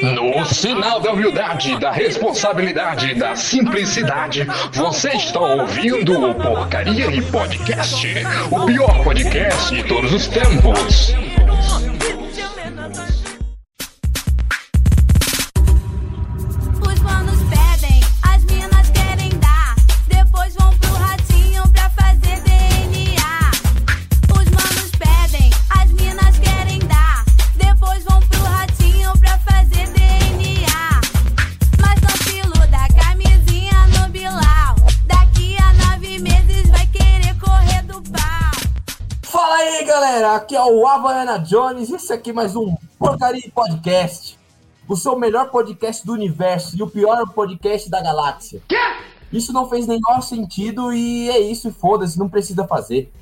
No sinal da humildade, da responsabilidade, da simplicidade, você está ouvindo o Porcaria e Podcast, o pior podcast de todos os tempos. O Havaiana Jones. Esse aqui é mais um Porcaria Podcast. O seu melhor podcast do universo e o pior podcast da galáxia. Isso não fez nenhum sentido e é isso, e foda-se, não precisa fazer,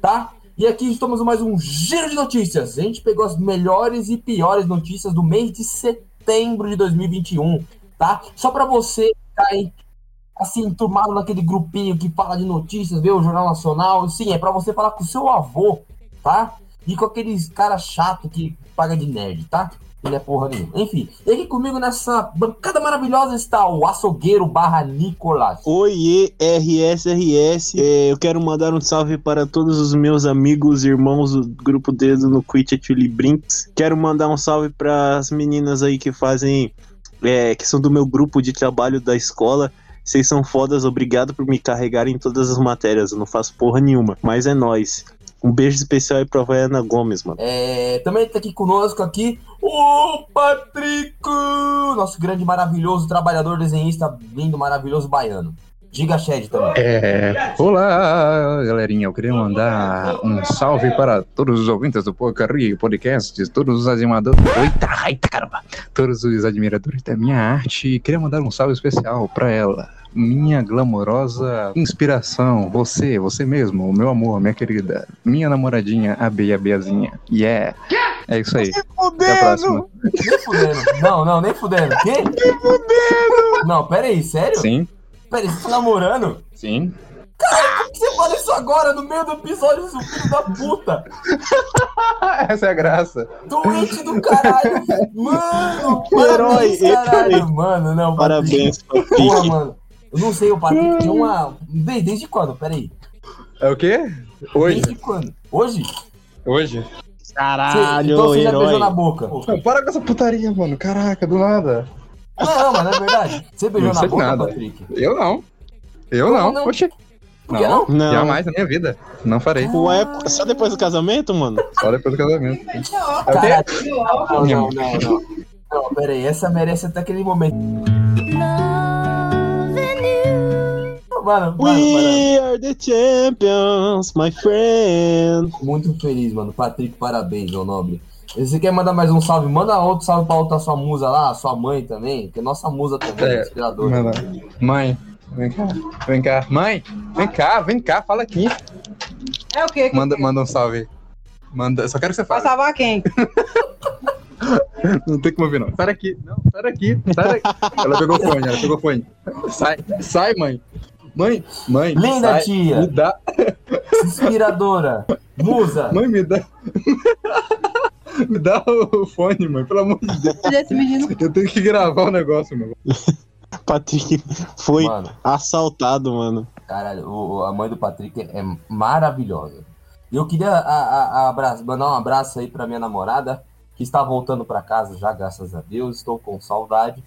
tá? E aqui estamos mais um giro de notícias. A gente pegou as melhores e piores notícias do mês de setembro de 2021, tá? Só pra você ficar aí, assim, turmado naquele grupinho que fala de notícias, vê o Jornal Nacional. Sim, é pra você falar com o seu avô, tá? E com aqueles cara chato que paga de nerd, tá? Ele é porra nenhuma. Enfim, e aqui comigo nessa bancada maravilhosa está o açougueiro barra Nicolas. Oiê, RSRS. É, eu quero mandar um salve para todos os meus amigos e irmãos do grupo Dedo no Quit Chili Brinks. Quero mandar um salve para as meninas aí que fazem. é, que são do meu grupo de trabalho da escola. Vocês são fodas, obrigado por me carregarem em todas as matérias. Eu não faço porra nenhuma, mas é nóis. Um beijo especial aí pra Vaiana Gomes, mano. É, também tá aqui conosco aqui o Patrick, nosso grande maravilhoso trabalhador desenhista, lindo maravilhoso baiano. Diga Shed também. É, olá, galerinha. Eu queria mandar um salve para todos os ouvintes do Porcaria Podcast, todos os animadores. Eita, eita, caramba! Todos os admiradores da minha arte. Queria mandar um salve especial para ela. Minha glamourosa inspiração, você, você mesmo, o meu amor, minha querida, minha namoradinha, a Bia Biazinha. Yeah! É isso aí. A próxima. Nem fudendo. Não, não, nem fudendo. Quê? Nem fudendo. Não, pera aí, sério? Sim, Pera aí, você tá namorando? sim. Por que você fala isso agora, no meio do episódio, seu filho da puta? Essa é a graça. Doente do caralho. Mano, Herói, parabéns, caralho. herói. Mano, não. Parabéns, Patrick. Porra, mano. Eu não sei, o Patrick tem uma... Desde, desde quando? Pera aí. É o quê? Hoje. Desde quando? Hoje? Hoje. Você- Caralho, então você já beijou herói. na boca? Não, para com essa putaria, mano. Caraca, do nada. Não, mas não é verdade. Você beijou Não na sei boca, nada. Patrick? Eu não. Eu Como não. não? Que não? Não. Jamais na minha vida. Não farei. Ué, só depois do casamento, mano? Só depois do casamento. É? Caralho. Não, não, não, não. Não, pera aí. Essa merece até aquele momento. Mano, mano, mano. We are the champions, my friend. Muito feliz, mano. Patrick, parabéns, meu nobre. E Você quer mandar mais um salve? Manda outro salve pra outra sua musa lá, sua mãe também, que é nossa musa também, É, inspiradora. Mãe, vem cá. Vem cá. Mãe, vem cá, vem cá, fala aqui. É o quê? que Manda, que- manda um salve. Manda, só quero que você Vai fale. salvar quem? Não tem como ouvir, não. Sai daqui. Não, sai daqui. Sai daqui. ela pegou o fone, ela pegou o fone. Sai, sai, mãe. Mãe, mãe. Linda sai, tia. Me dá. Inspiradora, musa. Mãe, me dá. me dá o fone, mãe, pelo amor de Deus. Eu tenho que gravar o negócio, meu. Patrick foi Mano, assaltado, mano. caralho, o- a mãe do Patrick é maravilhosa. E eu queria a- a- a mandar um abraço aí pra minha namorada, que está voltando pra casa já, graças a Deus. Estou com saudade.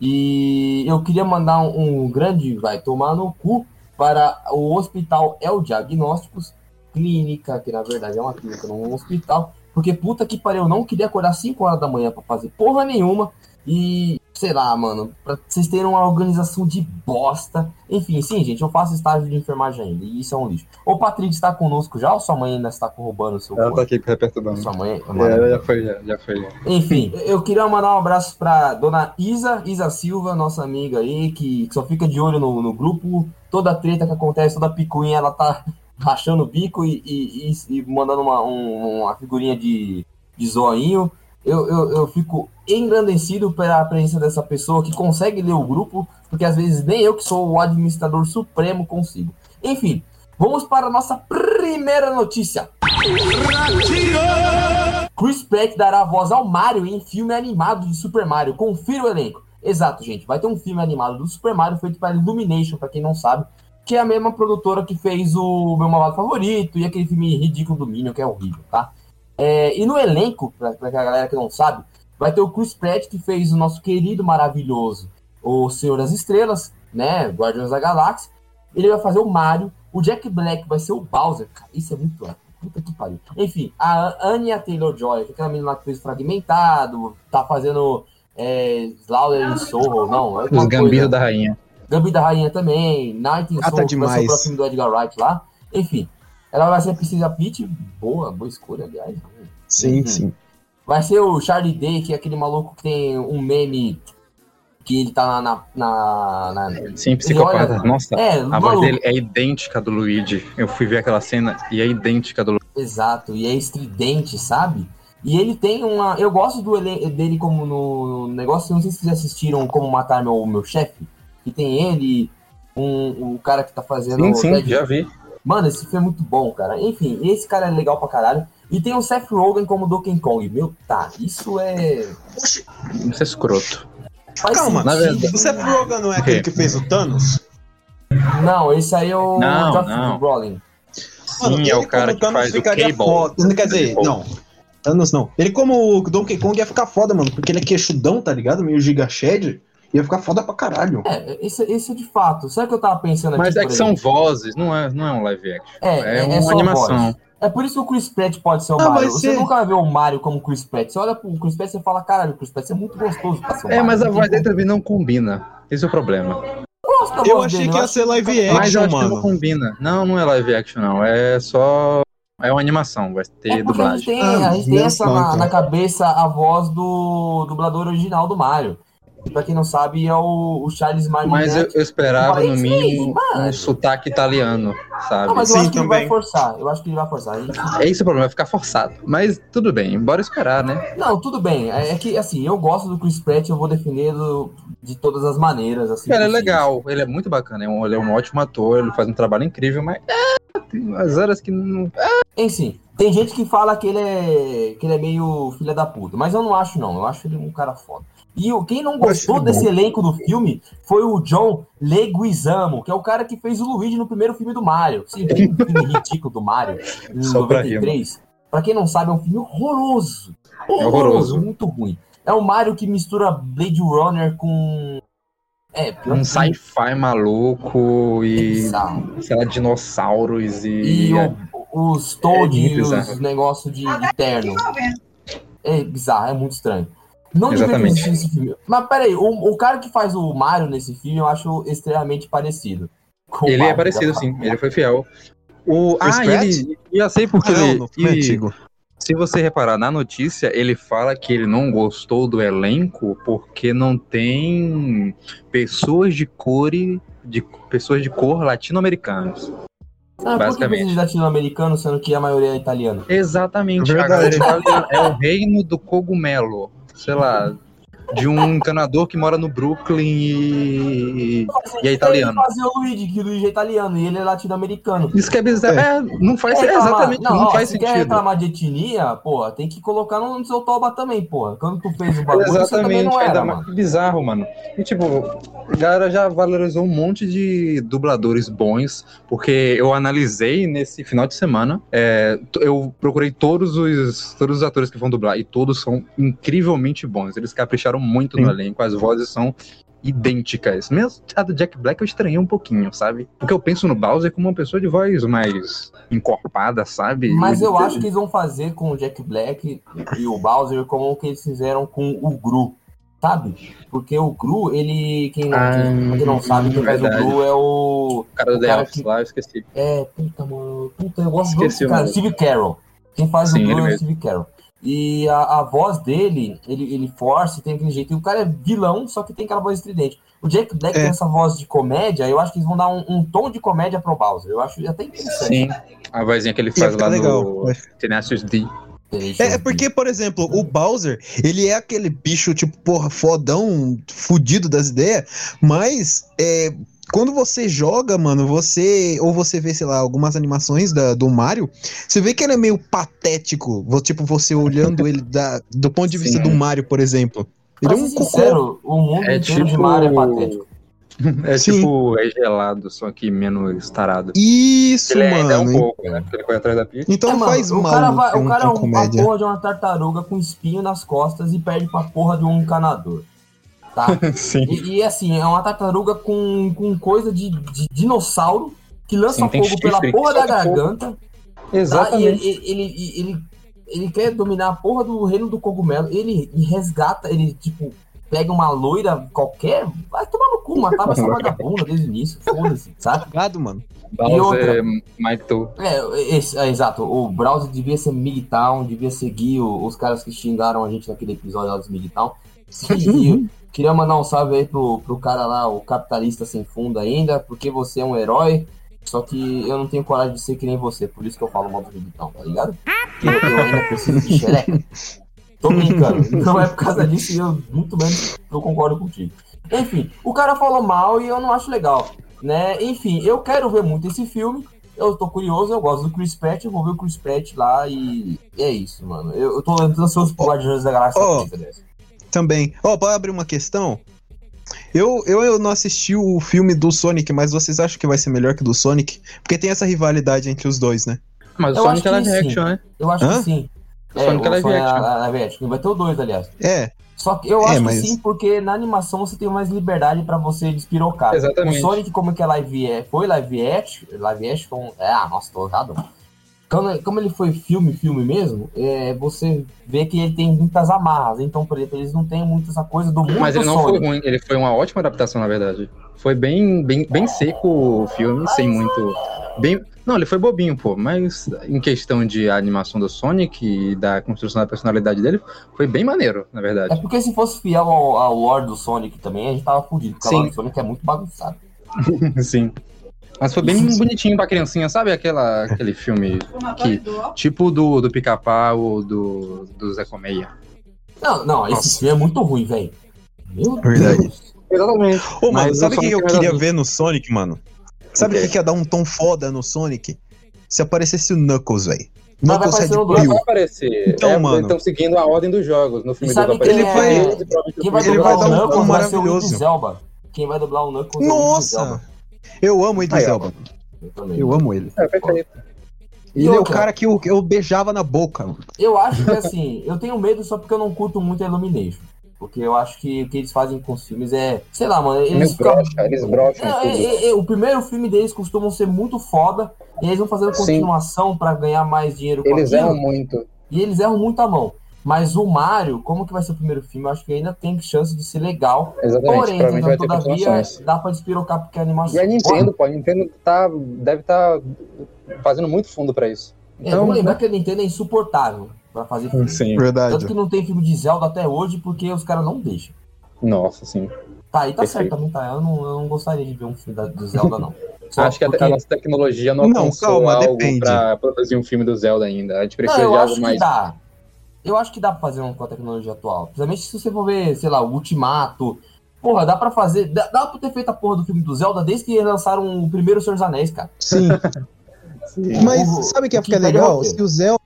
E eu queria mandar um, um grande vai tomar no cu para o Hospital El Diagnósticos, clínica, que na verdade é uma clínica, não um hospital. Porque puta que pariu, eu não queria acordar 5 horas da manhã pra fazer porra nenhuma. E, sei lá, mano, pra vocês terem uma organização de bosta. Enfim, sim, gente, eu faço estágio de enfermagem ainda, e isso é um lixo. O Patrick está conosco já ou sua mãe ainda está corroborando o seu Ela tá aqui perturbando. Sua mãe é já foi, já, já foi. já. Enfim, eu queria mandar um abraço pra dona Isa, Isa Silva, nossa amiga aí, que só fica de olho no, no grupo. Toda treta que acontece, toda picuinha, ela tá rachando o bico e, e- e- mandando uma, um- uma figurinha de, de zoinho. Eu, eu, eu fico engrandecido pela presença dessa pessoa que consegue ler o grupo, porque às vezes nem eu, que sou o administrador supremo, consigo. Enfim, Vamos para a nossa primeira notícia. Chris Pratt dará voz ao Mario em filme animado de Super Mario. Confira o elenco. Exato, gente. Vai ter um filme animado do Super Mario feito pela Illumination, para quem não sabe, que é a mesma produtora que fez o meu malvado favorito e aquele filme ridículo do Minion, que é horrível, tá? É, e no elenco, pra, pra galera que não sabe, vai ter o Chris Pratt, que fez o nosso querido, maravilhoso, o Senhor das Estrelas, né? Guardiões da Galáxia. Ele vai fazer o Mario. O Jack Black vai ser o Bowser, cara. Isso é muito épico. Puta que pariu. Enfim, a Anya Taylor-Joy, que é aquela menina lá que fez Fragmentado, tá fazendo é, Slaughter in Soul, não. É Os coisa- da rainha. Gambit da Rainha também, Night in Ah, tá Soul, que vai ser o demais. próximo do Edgar Wright lá. Enfim, ela vai ser a Priscila Pitt, boa, boa escolha, aliás. Sim, Uhum. sim. Vai ser o Charlie Day, que é aquele maluco que tem um meme que ele tá na. na, na- na- Sim, psicopata. olha- Nossa, É, a maluco. voz dele é idêntica do Luigi. Eu fui ver aquela cena e é idêntica do Luigi. Exato, e é estridente, sabe? E ele tem uma. Eu gosto do ele- dele como no negócio, não sei se vocês assistiram Como Matar Meu, meu Chefe, que tem ele, um, o cara que tá fazendo. Sim, sim, já vi. Mano, esse filme é muito bom, cara. Enfim, esse cara é legal pra caralho. E tem o Seth Rogen como Donkey Kong. Meu, tá, isso é. Isso é escroto. Faz Calma, na sentido. verdade- o Seth Rogen não é aquele que fez o Thanos? Não, esse aí é o Não, Josh não. Brolin. Mano, Sim, é o cara que Thanos faz o ficaria Cable. foda. Quer dizer, Cable. não. Thanos não. Ele como o Donkey Kong ia ficar foda, mano, porque ele é queixudão, tá ligado? Meio giga shed. Ia ficar foda pra caralho. É, esse, esse é de fato. Sabe o que eu tava pensando aqui? Mas é que são vozes, não é, não é um live action. É, É, é, é uma animação. voz. É por isso que o Chris Pratt pode ser o Ah, Mario. Você ser. nunca vai ver o Mario como Chris Pratt. Você olha pro Chris Pratt e fala, caralho, o Chris Pratt é muito gostoso pra ser o É, Mario. mas a voz dele também não combina. Esse é o problema. gosto Eu achei dele, que ia acho ser live que- Mas eu action, acho que não mano. combina. Não, não é live action, não. É só. É uma animação, vai ter É porque a gente dublagem. tem, Ah, a gente tem essa na, na cabeça a voz do dublador original do Mario. E pra quem não sabe, é o, o Charles Mas eu, Martinet. eu esperava, no mínimo, mano. um sotaque italiano, sabe? Não, mas eu Sim, acho que ele vai também. forçar. Eu acho que ele vai forçar. Ele- É esse o problema, vai ficar forçado. Mas tudo bem, bora esperar, né? Não, tudo bem. É é que, assim, eu gosto do Chris Pratt, eu vou defendê-lo de todas as maneiras. Assim, Ele é legal, ele é muito bacana, é ele é um ótimo ator, ele faz um trabalho incrível, mas é, tem umas horas que não. Enfim, tem gente que fala que ele é que ele é meio filha da puta, mas eu não acho não. Eu acho ele um cara foda. E o- quem não gostou desse bom. elenco do filme foi o John Leguizamo, que é o cara que fez o Luigi no primeiro filme do Mario. Sim, bem um filme ridículo do Mario, em Só pra rir, 93. Pra quem não sabe, é um filme horroroso. É horroroso. Muito ruim. É o Mario que mistura Blade Runner com... É, Um sci-fi maluco é e, bizarro. sei lá, dinossauros e. E o- os Toad É e os negócios de, de terno. É bizarro, é muito estranho. Não deveria Exatamente. existir esse filme. Mas peraí, o, o cara que faz o Mario nesse filme eu acho extremamente parecido. o Ele é Mario, parecido, já sim, ele foi fiel. O, Chris ah, ele. Já sei porque Ah, não, ele. antigo. Se você reparar na notícia, ele fala que ele não gostou do elenco porque não tem pessoas de cor e- de pessoas de cor latino-americanas. Ah, por que basicamente. latino-americano, sendo que a maioria é italiana? Exatamente, Verdade. italiana é o reino do cogumelo, sei lá, de um encanador que mora no Brooklyn e, e é italiano. Fazer o Luigi, que o Luigi é italiano e ele é latino-americano. Isso que é bizarro. É, não faz Quer reclamar- exatamente, não, ó, faz se quer sentido. reclamar de etnia, porra, tem que colocar no seu toba também, porra. Quando tu fez o bagulho, você também Exatamente, não era, ainda mano. mais que bizarro, mano. E tipo, a galera já valorizou um monte de dubladores bons, porque eu analisei nesse final de semana, é, eu procurei todos os, todos os atores que vão dublar, e todos são incrivelmente bons. Eles capricharam muito no Sim. elenco, as vozes são idênticas. Mesmo a do Jack Black eu estranhei um pouquinho, sabe? Porque eu penso no Bowser como uma pessoa de voz mais encorpada, sabe? Mas eu acho que eles vão fazer com o Jack Black e o Bowser como o que eles fizeram com o Gru, sabe? Porque o Gru, ele. Quem não, Ah, quem, quem não sabe, quem faz o. Gru é o. O cara do o The Office que- lá, eu esqueci. É, puta, mano. Puta, eu gosto Esqueci desse o cara. Steve Carroll. Quem faz Sim, o Gru é o. Steve Carroll. E a, a voz dele, ele, ele força, tem aquele jeito. E o cara é vilão, só que tem aquela voz estridente. O Jack Black É. tem essa voz de comédia, eu acho que eles vão dar um, um tom de comédia pro Bowser. Eu acho até interessante. Sim, a vozinha que ele faz ficar lá legal. no Tenacious D. É, é porque, por exemplo, o Bowser, ele é aquele bicho, tipo, porra, fodão, fudido das ideias, mas é, quando você joga, mano, você. Ou você vê, sei lá, algumas animações da, do Mario, você vê que ele é meio patético. Tipo, você olhando ele da, do ponto de vista Sim. do Mario, por exemplo. Ele Pra é um ser cocô. sincero, o mundo É inteiro de tipo- Mario é patético. É Sim. tipo, é gelado, só que menos tarado. Isso, Ele ainda é um mano. pouco, né? Porque ele corre atrás da pizza. Então É, não mano, faz o mal cara, vai, o um cara é um, uma porra de uma tartaruga com espinho nas costas e perde pra porra de um encanador. Tá? Sim. E, e, assim, é uma tartaruga com, com coisa de, de dinossauro que lança Sim, fogo pela porra da garganta. Tá? E Exatamente. ele, ele, ele, ele, ele quer dominar a porra do reino do cogumelo. Ele resgata, ele tipo, pega uma loira qualquer, vai tomar no cu, matava essa vagabunda desde o início, foda-se, sabe? Gado, mano. Bowser. É, esse- é, exato. O Browser devia ser Migtown, devia seguir o- os caras que xingaram a gente naquele episódio lá dos Migtown. E queria mandar um salve aí pro, pro cara lá, o capitalista sem fundo ainda, porque você é um herói. Só que eu não tenho coragem de ser que nem você, por isso que eu falo mal do Migtown, tá ligado? Porque eu ainda preciso de xereca. Tô brincando. Não é por causa disso e eu muito menos eu concordo contigo. Enfim, o cara falou mal e eu não acho legal, né? Enfim, eu quero ver muito esse filme. Eu tô curioso, eu gosto do Chris Pratt, eu vou ver o Chris Pratt lá e e é isso, mano. Eu, eu tô ansioso pro Guardiões da Galáxia Ó. 3, aliás. Também. Ó, pode abrir uma questão? Eu, eu, eu não assisti o filme do Sonic, mas vocês acham que vai ser melhor que o do Sonic? Porque tem essa rivalidade entre os dois, né? Mas o Eu Sonic é acho que live action, né? Eu acho Hã? que sim. Sonic é live Sonic action. live action. Vai ter o 2, aliás. É, Só que eu É, acho mas- que sim, porque na animação você tem mais liberdade pra você despirocar. Exatamente. O Sonic, como que é live é, foi live action, live action, é, ah, nossa, tô errado. Como, como ele foi filme, filme mesmo, é, você vê que ele tem muitas amarras. Então, por exemplo, eles não têm muito essa coisa do mundo Mas ele não foi ruim, ele foi uma ótima adaptação, na verdade. Foi bem, bem, bem seco o filme, sem muito. Bem... Não, ele foi bobinho, pô, mas em questão de animação do Sonic e da construção da personalidade dele, foi bem maneiro, na É verdade. porque se fosse fiel ao, ao lore do Sonic também, a gente tava fudido. Porque o Sim. do Sonic é muito bagunçado. Sim. Mas foi bem bonitinho pra criancinha, sabe aquela, aquele filme que, tipo do, do Pica-Pau, do, do Zé Colmeia. Não, não, esse Nossa. filme é muito ruim, velho. Meu Verdade. Deus. Exatamente. Ô, mano, Mas sabe o que eu é queria ver no Sonic, mano? Sabe o que que ia dar um tom foda no Sonic? Se aparecesse o Knuckles, velho. Mas vai Knuckles aparecer. Vai aparecer. Então, é, mano. Eles estão seguindo a ordem dos jogos. No filme E sabe dois vai é- e Quem vai Ele dublar vai o dar um Knuckles tom vai ser o maravilhoso. Quem vai dublar o Knuckles é. Nossa! Eu amo o Idris. Elba. Eu também. Eu amo ele. É, perfeito. E Ele é o cara que eu, eu beijava na boca. mano. Eu acho que assim, eu tenho medo só porque eu não curto muito a Illumination. Porque eu acho que o que eles fazem com os filmes é. Sei lá, mano. Eles ficam. brocham, eles brocham É, tudo. é, é, o primeiro filme deles costumam ser muito foda. E eles vão fazendo continuação pra ganhar mais dinheiro com Eles aquilo. erram muito. E eles erram muito a mão. Mas o Mario, como que vai ser o primeiro filme? Eu acho que ainda tem chance de ser legal. Exatamente. Porém, provavelmente vai ter todavia, continuações. dá pra despirocar porque a animação. E a Nintendo, pô, a Nintendo tá, deve estar fazendo muito fundo pra isso. É, Então, vamos lembrar que a Nintendo é insuportável pra fazer filme. sim. Tanto Verdade. que não tem filme de Zelda até hoje porque os caras não deixam. Nossa, sim. Tá, aí tá Perfeito. certo também, tá? Eu não, eu não gostaria de ver um filme da, do Zelda, não. Só Acho que a, porque- a nossa tecnologia não Não, alcançou calma, algo depende. pra produzir um filme do Zelda ainda. A gente Não, precisa eu de acho algo que mais. dá. Eu acho que dá pra fazer um com a tecnologia atual. Principalmente se você for ver, sei lá, o Ultimato. Porra, dá pra fazer. Dá, dá pra ter feito a porra do filme do Zelda desde que lançaram o primeiro Senhor dos Anéis, cara. Sim. Sim. Mas O- sabe o que ia ficar é legal? Se o Zelda,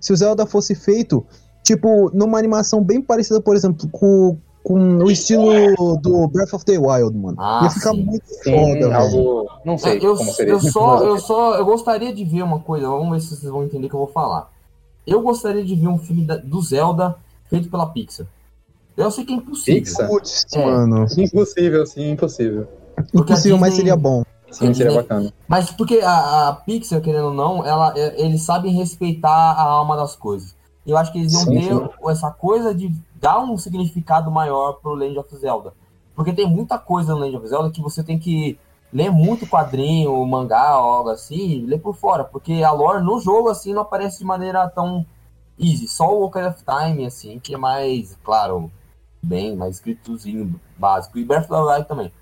se o Zelda fosse feito, tipo, numa animação bem parecida, por exemplo, com, com o estilo do Breath of the Wild, mano. Ah, ia ficar sim. muito Sim, foda, velho. algo. Não sei eu, como seria. eu só, eu só, eu gostaria de ver uma coisa, vamos ver se vocês vão entender o que eu vou falar. Eu gostaria de ver um filme da- do Zelda feito pela Pixar. Eu sei que é impossível. Pixar? Putz, É. mano. Impossível, sim, impossível. Porque Impossível, mas Disney- seria bom. Sim, seria Disney- bacana. Mas porque a, a Pixar, querendo ou não, ela, é- eles sabem respeitar a alma das coisas. Eu acho que eles iam Sim, ter essa coisa de dar um significado maior pro Legend of Zelda. Porque tem muita coisa no Legend of Zelda que você tem que ler muito quadrinho, mangá, algo assim, ler por fora. Porque a lore no jogo, assim, não aparece de maneira tão easy. Só o Ocarina of Time, assim, que é mais, claro, bem, mais escritozinho básico. E Breath of the Wild também.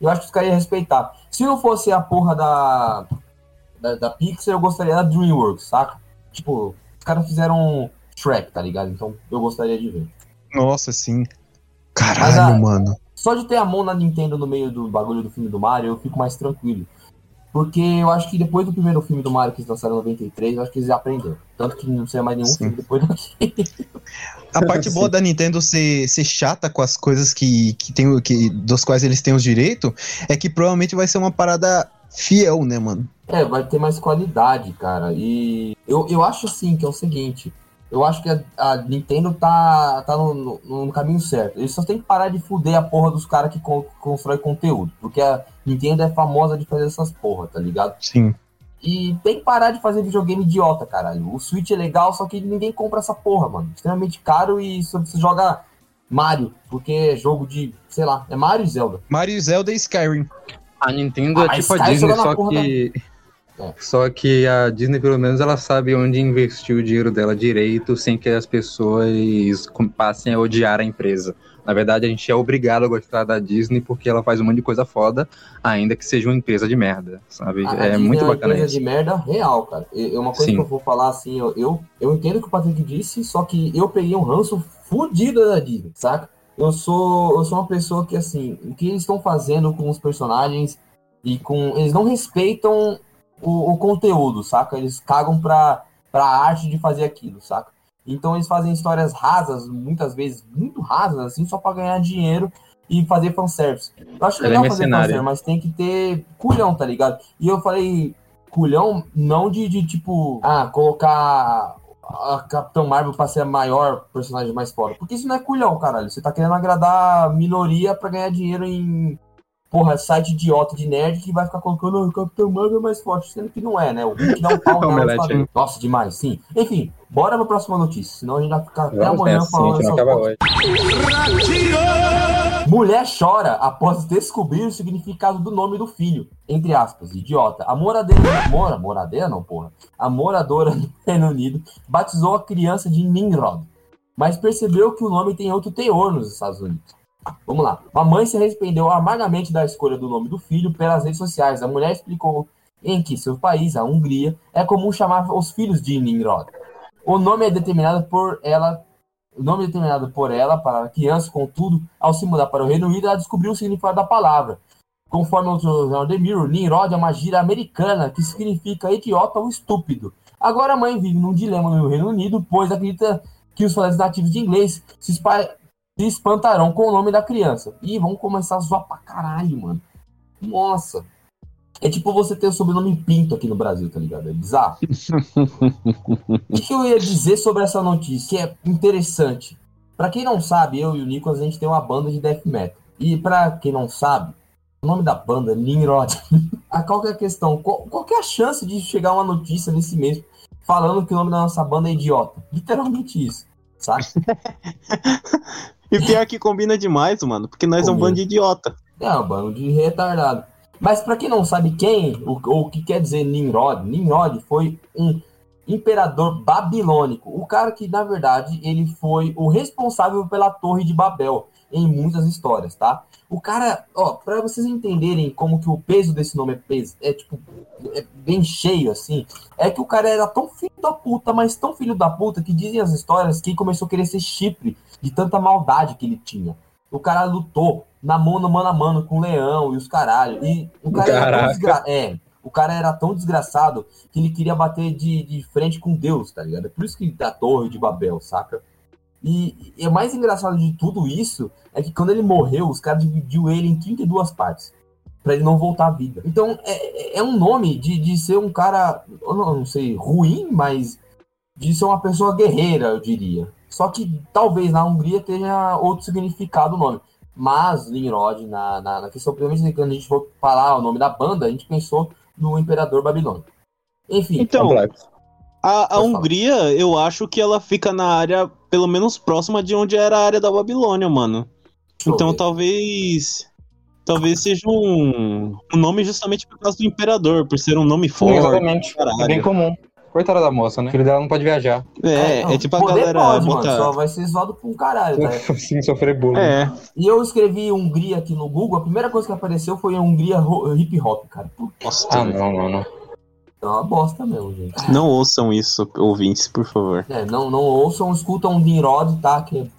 Eu acho que os caras iam respeitar. Se não fosse a porra da, da, da Pixar, eu gostaria da DreamWorks, saca? Tipo, os caras fizeram Shrek, tá ligado? Então eu gostaria de ver. Nossa, sim. Caralho, mano. Só de ter a mão na Nintendo no meio do bagulho do filme do Mario, eu fico mais tranquilo. Porque eu acho que depois do primeiro filme do Mario que eles lançaram em 93, eu acho que eles aprenderam. Tanto que não sei mais nenhum Sim. filme depois daqui. A parte boa da Nintendo ser, ser chata com as coisas que, que tem, que, dos quais eles têm os direitos é que provavelmente vai ser uma parada fiel, né, mano? É, vai ter mais qualidade, cara. E eu, eu acho assim que é o seguinte. Eu acho que a, a Nintendo tá, tá no, no- no caminho certo. Eles só tem que parar de fuder a porra dos caras que con constrói conteúdo. Porque a Nintendo é famosa de fazer essas porra, tá ligado? Sim. E tem que parar de fazer videogame idiota, caralho. O Switch é legal, só que ninguém compra essa porra, mano. Extremamente caro e só você joga Mario, porque é jogo de, sei lá, é Mario e Zelda. Mario, Zelda e Skyrim. A Nintendo Ah, é tipo a Disney, só que. É. Só que a Disney, pelo menos, ela sabe onde investir o dinheiro dela direito sem que as pessoas passem a odiar a empresa. Na verdade, a gente é obrigado a gostar da Disney porque ela faz um monte de coisa foda, ainda que seja uma empresa de merda, sabe? A- a é muito uma bacana empresa isso. de merda real, cara. É uma coisa Sim. que eu vou falar assim, eu, eu, eu entendo o que o Patrick disse, só que eu peguei um ranço fudido da Disney, saca? Eu sou, eu sou uma pessoa que, assim, o que eles estão fazendo com os personagens e com. Eles não respeitam o, o conteúdo, saca? Eles cagam pra, pra arte de fazer aquilo, saca? Então eles fazem histórias rasas, muitas vezes muito rasas, assim, só pra ganhar dinheiro e fazer fanservice. Eu acho Ela é legal fazer mercenária. fanservice, mas tem que ter culhão, tá ligado? E eu falei culhão não de, de tipo, ah, colocar a Capitão Marvel pra ser a maior personagem mais foda. Porque isso não é culhão, caralho. Você tá querendo agradar a minoria pra ganhar dinheiro em. Porra, site idiota de nerd que vai ficar colocando "Ah, o Capitão Marvel é mais forte, sendo que não é, né? O Hulk dá um pau nela quadrinhos. Nossa, demais, sim. Enfim, bora pra próxima notícia, senão a gente vai ficar até Vamos amanhã nessa, falando gente, não dessa acaba hoje. Mulher chora após descobrir o significado do nome do filho. Entre aspas, idiota. A moradeira. Mora, moradeira não, porra. A moradora do Reino Unido batizou a criança de Nimrod. Mas percebeu que o nome tem outro teor nos Estados Unidos. Vamos lá. A mãe se arrependeu amargamente da escolha do nome do filho pelas redes sociais. A mulher explicou em que seu país, a Hungria, é comum chamar os filhos de Nimrod. O nome é determinado por ela o nome determinado por ela para a criança, contudo, ao se mudar para o Reino Unido, ela descobriu o significado da palavra. Conforme o jornal The Mirror, Nimrod é uma gíria americana que significa idiota ou estúpido. Agora a mãe vive num dilema no Reino Unido, pois acredita que os falantes nativos de inglês se, espa- se espantarão com o nome da criança. Ih, vão começar a zoar pra caralho, mano. Nossa. É tipo você ter o sobrenome Pinto aqui no Brasil, tá ligado? É bizarro. O que, que eu ia dizer sobre essa notícia? Que é interessante. Pra quem não sabe, eu e o Nicolas, a gente tem uma banda de death metal. E pra quem não sabe, o nome da banda é Nimrod. a qual que é a questão? Qual, qual que é a chance de chegar uma notícia nesse mês falando que o nome da nossa banda é idiota? Literalmente isso, sabe? E pior que combina demais, mano, porque nós é um Combina. bando de idiota. É um bando de retardado. Mas pra quem não sabe quem, ou o que quer dizer Nimrod, Nimrod foi um imperador babilônico. O cara que, na verdade, ele foi o responsável pela Torre de Babel em muitas histórias, tá? O cara, ó, pra vocês entenderem como que o peso desse nome é peso, é tipo, é bem cheio, assim, é que o cara era tão filho da puta, mas tão filho da puta, que dizem as histórias que começou a querer ser chifre de tanta maldade que ele tinha. O cara lutou na mão, no mano a mano com o leão e os caralho. E o cara era tão Caraca. desgra... É, o cara era tão desgraçado que ele queria bater de, de frente com Deus, tá ligado? É por isso que da Torre de Babel, saca? E, e o mais engraçado de tudo isso é que quando ele morreu, os caras dividiu ele em 32 partes. Pra ele não voltar à vida. Então, é, é- é um nome de, de ser um cara, eu não, não sei, ruim, mas de ser uma pessoa guerreira, eu diria. Só que talvez na Hungria tenha outro significado o nome. Mas Nimrod, na, na, na questão, principalmente quando a gente for falar o nome da banda, a gente pensou no Imperador Babilônico. Enfim, Então, Complexo. A, a Pode falar. Hungria, eu acho que ela fica na área, pelo menos próxima de onde era a área da Babilônia, mano. deixa Então talvez. Talvez seja um, um nome justamente por causa do imperador, por ser um nome forte. Exatamente. caralho. É bem comum. Coitada da moça, né? O filho dela não pode viajar. É, não, é tipo a galera pode, mano, bota. só vai ser zoado pra um caralho, tá? Sim, sofrer bullying. É, E eu escrevi Hungria aqui no Google, a primeira coisa que apareceu foi Hungria hip hop, cara. Puta, nossa, Ah, não, não, não. É uma bosta mesmo, gente. não ouçam isso, ouvintes, por favor. É, não, não ouçam, escutam o Nimrod, tá? Que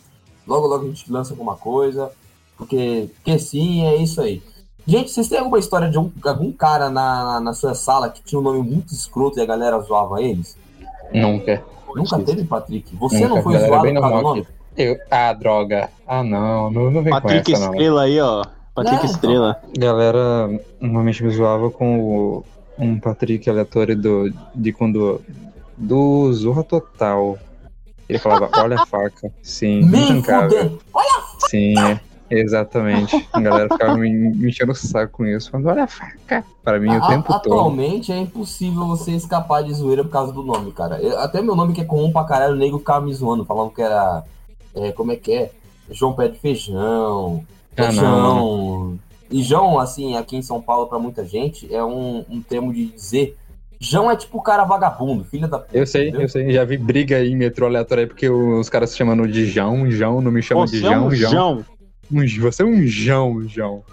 logo logo a gente lança alguma coisa. Porque, porque sim, é isso aí. Gente, vocês têm alguma história de um- algum cara na, na sua sala que tinha um nome muito escroto e a galera zoava eles? Nunca. Nunca teve, Patrick? Você Nunca, não foi galera, zoado por causa do nome? Eu, ah, droga. Ah, não. Não, não vem Patrick com essa, não. Estrela aí, ó. Patrick Não, Estrela. Galera normalmente me zoava com o- um Patrick aleatório do, de quando. Do Zorra Total. Ele falava, olha a faca. Sim, Me intancável. fuder! Sim, é, exatamente. A galera ficava me, me enchendo o saco com isso. Falando, olha a faca. Para mim o A- tempo todo. atualmente é impossível você escapar de zoeira por causa do nome, cara. Eu- até meu nome que é comum pra caralho, o nego ficava me zoando, falando que era. é, como é que é? João Pé de Feijão. Ah, Feijão. E João, assim, aqui em São Paulo, pra muita gente, é um, um termo de dizer. João é tipo cara vagabundo, filha da puta. Eu sei, entendeu? eu sei. Já vi briga aí em metrô aleatório aí porque os caras se chamando de João, João, não me chamam de um João, João. João. Um- Você é um João, João.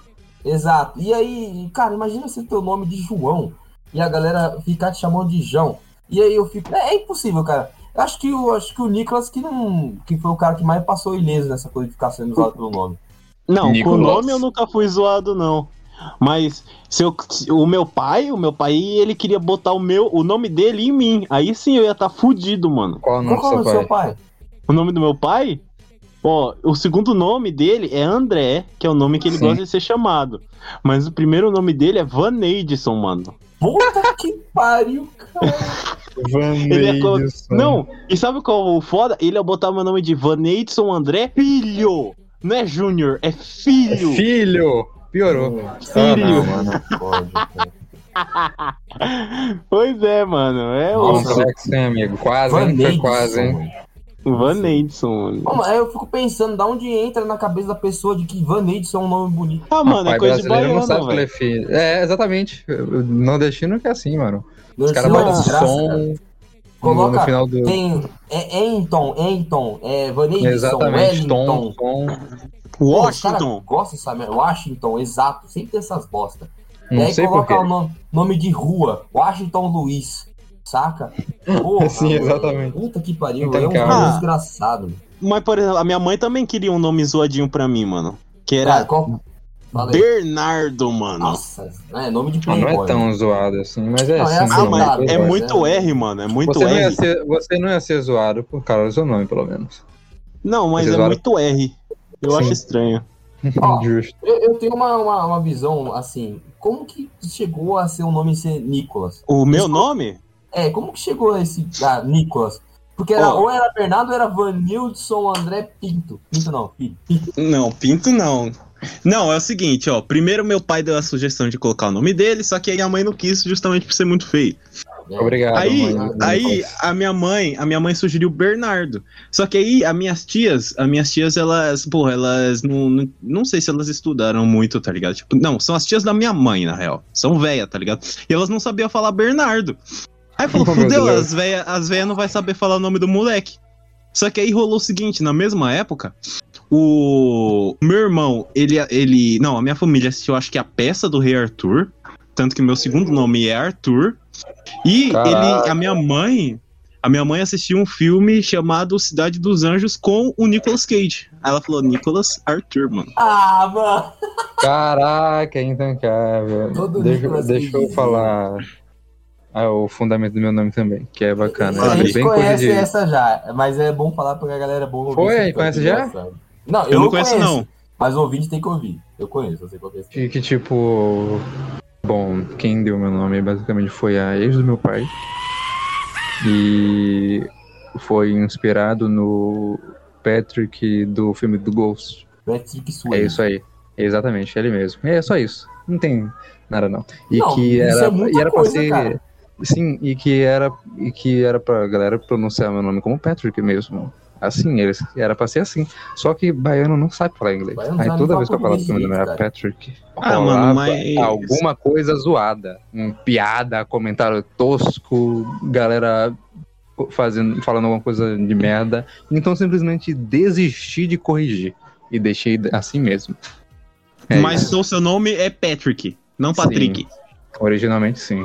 Exato. E aí, cara, imagina você ter o nome de João e a galera ficar te chamando de João. E aí eu fico. É, é impossível, cara. Eu Acho que, o, acho que o Nicolas que não. que foi o cara que mais passou ileso nessa coisa de ficar sendo usado pelo nome. Não, Nicolas. com o nome eu nunca fui zoado, não. Mas se eu, se- o meu pai, o meu pai, ele queria botar o meu, o nome dele em mim. Aí sim eu ia estar fudido, mano. Qual o nome Qual do o seu seu pai? pai? O nome do meu pai? Ó, o segundo nome dele é André, que é o nome que ele Sim. gosta de ser chamado. Mas o primeiro nome dele é Vaneidson, mano. Puta que pariu, cara. Ele é co-. Não, e sabe qual é o foda? Ele ia botar meu nome de Vaneidson André Filho. Não é Júnior, é filho. Filho! Piorou. Ah, Filho. não, mano. Não. Pois é, mano. É o hein, amigo? Quase, hein? Foi quase, hein? mano. Mas aí eu fico pensando, da onde entra na cabeça da pessoa de que Vaneidson é um nome bonito. Ah, mano, é Pai coisa de brasileiro não baiano, sabe que ele é. É, exatamente. Nordestino que é assim, mano. Os caras Não, é botam desgraça, som Coloca, no final do. tem é Enton, Enton, é Vaneidson, Exatamente, tom, Wellington. os cara Washington. gosta dessa merda. Washington, exato. Sempre tem essas bosta. e Não aí sei coloca o nome, nome de rua. Washington Luiz. Saca? Porra, Sim, mano. exatamente. Puta que pariu. Então, é um Ah. desgraçado. Mas, por exemplo, a minha mãe também queria um nome zoadinho pra mim, mano. Que era qual... Aí. Bernardo, mano. Nossa, é nome de Ah, não playboy. é tão zoado assim, mas é Não, é assim. assim, Ah, mas Playboy, é playboy. muito né? R, mano. É muito Você não, ia R. ser, você não ia ser zoado por causa do seu nome, pelo menos. Não, mas é muito R. Eu Sim. acho estranho. Ó, Justo. Eu, eu tenho uma, uma, uma visão assim. Como que chegou a ser o nome ser Nicolas? O meu Desculpa. nome? É, como que chegou a esse ah, Nicolas? Porque era, Ó. ou era Bernardo ou era Vanildson André Pinto. Pinto não, Pinto. Pinto. Não, Pinto não. Não, é o seguinte, ó. Primeiro meu pai deu a sugestão de colocar o nome dele, só que aí a mãe não quis justamente por ser muito feio. É. Obrigado, Aí, mãe. aí a minha mãe, a minha mãe sugeriu Bernardo. Só que aí as minhas tias, as minhas tias elas, porra, elas não, não, não sei se elas estudaram muito, tá ligado? Tipo, não, são as tias da minha mãe, na real. São véia, tá ligado? E elas não sabiam falar Bernardo. Aí falou, fudeu, as véia, as véia não vai saber falar o nome do moleque. Só que aí rolou o seguinte, na mesma época, o meu irmão, ele, ele, não, a minha família assistiu, acho que a peça do Rei Arthur, tanto que meu segundo nome é Arthur. E Caraca. ele, a minha mãe, a minha mãe assistiu um filme chamado Cidade dos Anjos com o Nicolas Cage. Aí ela falou Nicolas Arthur, mano. Ah, mano. Caraca, é intancável. Todo Deixa, Nicolas deixa eu falar ah, o fundamento do meu nome também, que é bacana. a É gente bem conhece essa já, mas é bom falar pra galera é boa. Foi? Conhece já? engraçado. Não, eu, Eu não conheço, não. Mas o ouvinte tem que ouvir. Eu conheço, eu sei qual que é esse. Que, que tipo. Bom, quem deu meu nome basicamente foi a ex do meu pai. E foi inspirado no Patrick do filme do Ghost. Patrick É Swayze. isso aí. Exatamente, ele mesmo. É só isso. Não tem nada não. E Não, que isso era, é muita e era coisa, pra ser. cara. Sim, e que era e que era pra galera pronunciar meu nome como Patrick mesmo. Assim, eles era pra ser assim. Só que baiano não sabe falar inglês. Baiano Aí toda vez que eu falava que português meu nome era direito, Patrick, Ah, mano, mas- alguma coisa zoada. Um piada, comentário tosco, galera fazendo, falando alguma coisa de merda. Então simplesmente desisti de corrigir. E deixei assim mesmo. É Mas o seu nome é Patrick, não Patrick. Originalmente sim.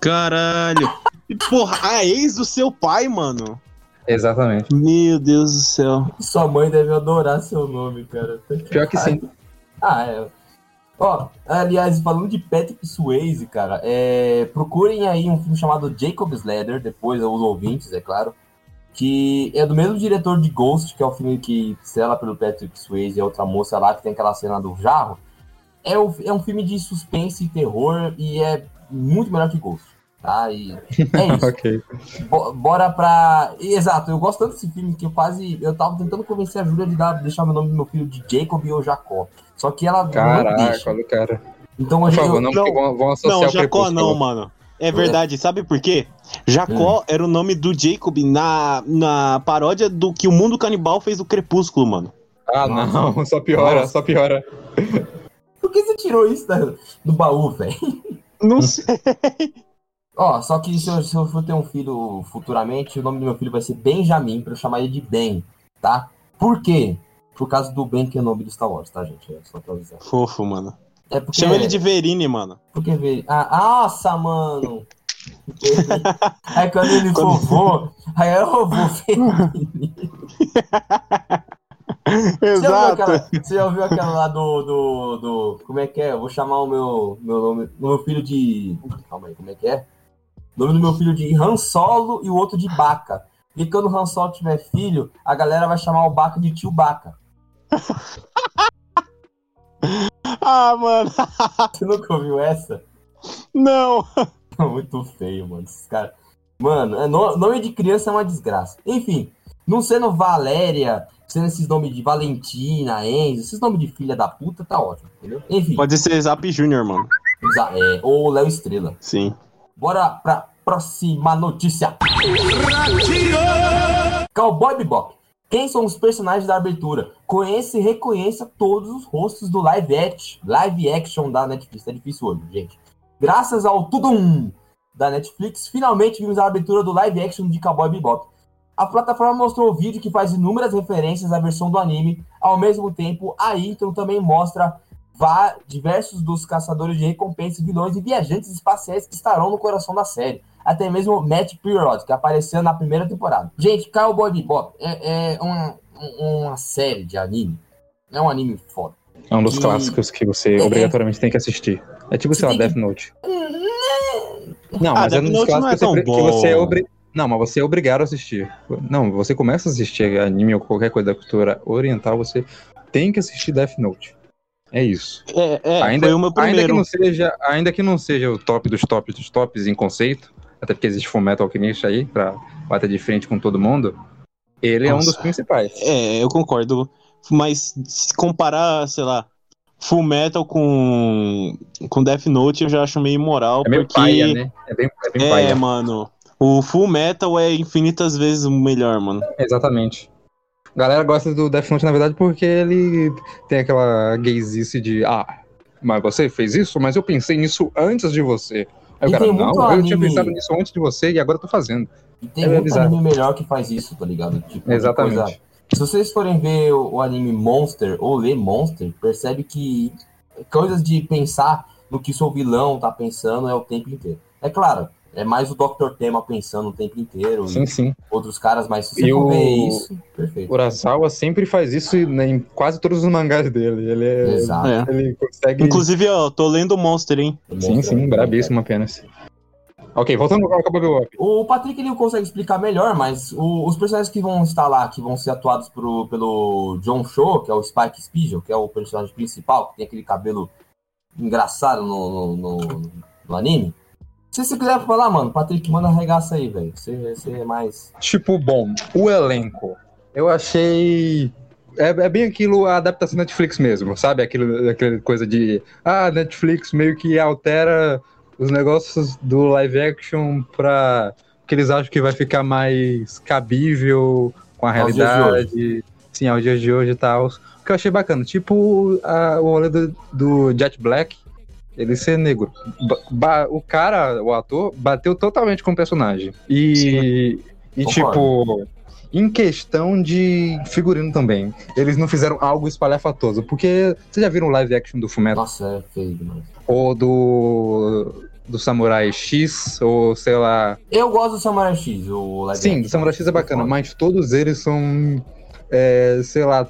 Caralho. E, Porra, a ex do seu pai, mano. Exatamente. Meu Deus do céu. Sua mãe deve adorar seu nome, cara. Pior que sim. Ah, é. Ó, aliás, falando de Patrick Swayze, cara, é, procurem aí um filme chamado Jacob's Ladder, depois os ouvintes, é claro, que é do mesmo diretor de Ghost, que é o filme que estrela pelo Patrick Swayze e a outra moça lá que tem aquela cena do jarro. É, o- é um filme de suspense e terror e é muito melhor que Ghost, tá? E é isso. ok. Bo- bora pra. Exato, eu gosto tanto desse filme que eu quase. Eu tava tentando convencer a Júlia de dar, deixar o nome do meu filho de Jacob ou Jacó. Só que ela não Caraca, olha o cara. Então Por favor, eu, não, porque vão, vão associar Não, o Jacó não, mano. É verdade, sabe por quê? Jacó era o nome do Jacob na, na paródia do que o mundo canibal fez do Crepúsculo, mano. Ah, não, só piora, Nossa. só piora. Por que você tirou isso da- do baú, velho? Não sei. Ó, só que se eu, se eu for ter um filho futuramente, o nome do meu filho vai ser Benjamin, pra eu chamar ele de Ben, tá? Por quê? Por causa do Ben Kenobi do Star Wars, tá, gente? É só pra avisar. Fofo, mano. É porque. Chama ele de Verine, mano. Porque veio. Ah, nossa, mano! Aí quando ele Quando- vovô, aí eu vou Você já, ouviu Exato. aquela, você já ouviu aquela lá do, do, do. Como é que é? Eu vou chamar o meu, meu nome. o Meu filho de. Calma aí, como é que é? O nome do meu filho de Han Solo e o outro de Baca. E quando o Han Solo tiver filho, a galera vai chamar o Baca de tio Baca. Ah, mano. Você nunca ouviu essa? Não. Muito feio, mano. Esses caras. Mano, é no- nome de criança é uma desgraça. Enfim, não sendo Valéria, sendo esses nomes de Valentina, Enzo, esses nomes de filha da puta, tá ótimo, entendeu? Enfim, Pode ser Zap Júnior, mano. é, ou Léo Estrela. Sim. Bora pra próxima notícia. Cowboy Bebop. Quem são os personagens da abertura? Conheça e reconheça todos os rostos do live action, live action da Netflix. Tá difícil hoje, gente. Graças ao Tudum da Netflix, finalmente vimos a abertura do live action de Cowboy Bebop. A plataforma mostrou o vídeo que faz inúmeras referências à versão do anime. Ao mesmo tempo, a intro também mostra diversos dos caçadores de recompensas, vilões e viajantes espaciais que estarão no coração da série. Até mesmo Matt Pirrod, que apareceu na primeira temporada. Gente, Cowboy Bebop é, é uma, um- uma série de anime. É um anime foda. É um dos E- clássicos que você É. obrigatoriamente tem que assistir. É tipo, sei lá, Death Note. Não, Ah, mas é Death um dos Note não é clássicos que tão você- que você é bom. obri... Não, mas você é obrigado a assistir. Não, você começa a assistir anime ou qualquer coisa da cultura oriental, você tem que assistir Death Note. É isso. É, é ainda, foi o meu ainda, que primeiro. não seja, ainda que não seja o top dos tops dos tops em conceito, até porque existe Fullmetal Alchemist aí pra bater de frente com todo mundo, ele é um Nossa. dos principais. É, eu concordo. Mas se comparar, sei lá, Full Metal com, com Death Note, eu já acho meio imoral, É meio porque... paia, né? É bem, é bem É, paia. mano. O Full Metal é infinitas vezes o melhor, mano. Exatamente. A galera gosta do Death Note, na verdade, porque ele tem aquela gaysice de ah, mas você fez isso, mas eu pensei nisso antes de você. Aí o E cara, tem não, eu tinha anime- pensado nisso antes de você e agora eu tô fazendo. E tem É muito bizarro. anime melhor que faz isso, tá ligado? Tipo, de Exatamente. coisa- Se vocês forem ver o, o anime Monster ou ler Monster, percebe que coisas de pensar no que seu vilão tá pensando é o tempo inteiro. É claro, é mais o Dr. Tema pensando o tempo inteiro Sim, e sim. outros caras, mas se você E for o- ver isso, perfeito. Urasawa sempre faz isso né, em quase todos os mangás dele. Ele, é, Exato. É. ele consegue. Inclusive, ó, tô lendo Monster, hein? Sim, Monster sim, é- brabíssimo apenas. Ok, voltando ao Cowboy. O Patrick ele consegue explicar melhor, mas o- os personagens que vão estar lá, que vão ser atuados pro- pelo John Cho, que é o Spike Spiegel, que é o personagem principal, que tem aquele cabelo engraçado no, no, no- no anime. Se você quiser falar, mano, Patrick, manda arregaça aí, velho. Você, você é mais. Tipo, bom, o elenco. Eu achei. É, é bem aquilo, a adaptação Netflix mesmo, sabe? Aquilo, aquela coisa de. Ah, Netflix meio que altera os negócios do live action pra. que eles acham que vai ficar mais cabível com a realidade. Sim, aos dias de hoje e tal. O que eu achei bacana. Tipo a, o rolê do, do Jet Black, ele ser negro. Ba- o cara, o ator, bateu totalmente com o personagem. E, e tipo, em questão de figurino também, eles não fizeram algo espalhafatoso. Porque vocês já viram o live action do Fumeto? Nossa, é feio demais. Ou do. do Samurai X, ou sei lá. Eu gosto do Samurai X, o live Sim, do Samurai X é bacana, mas todos eles são. é, sei lá,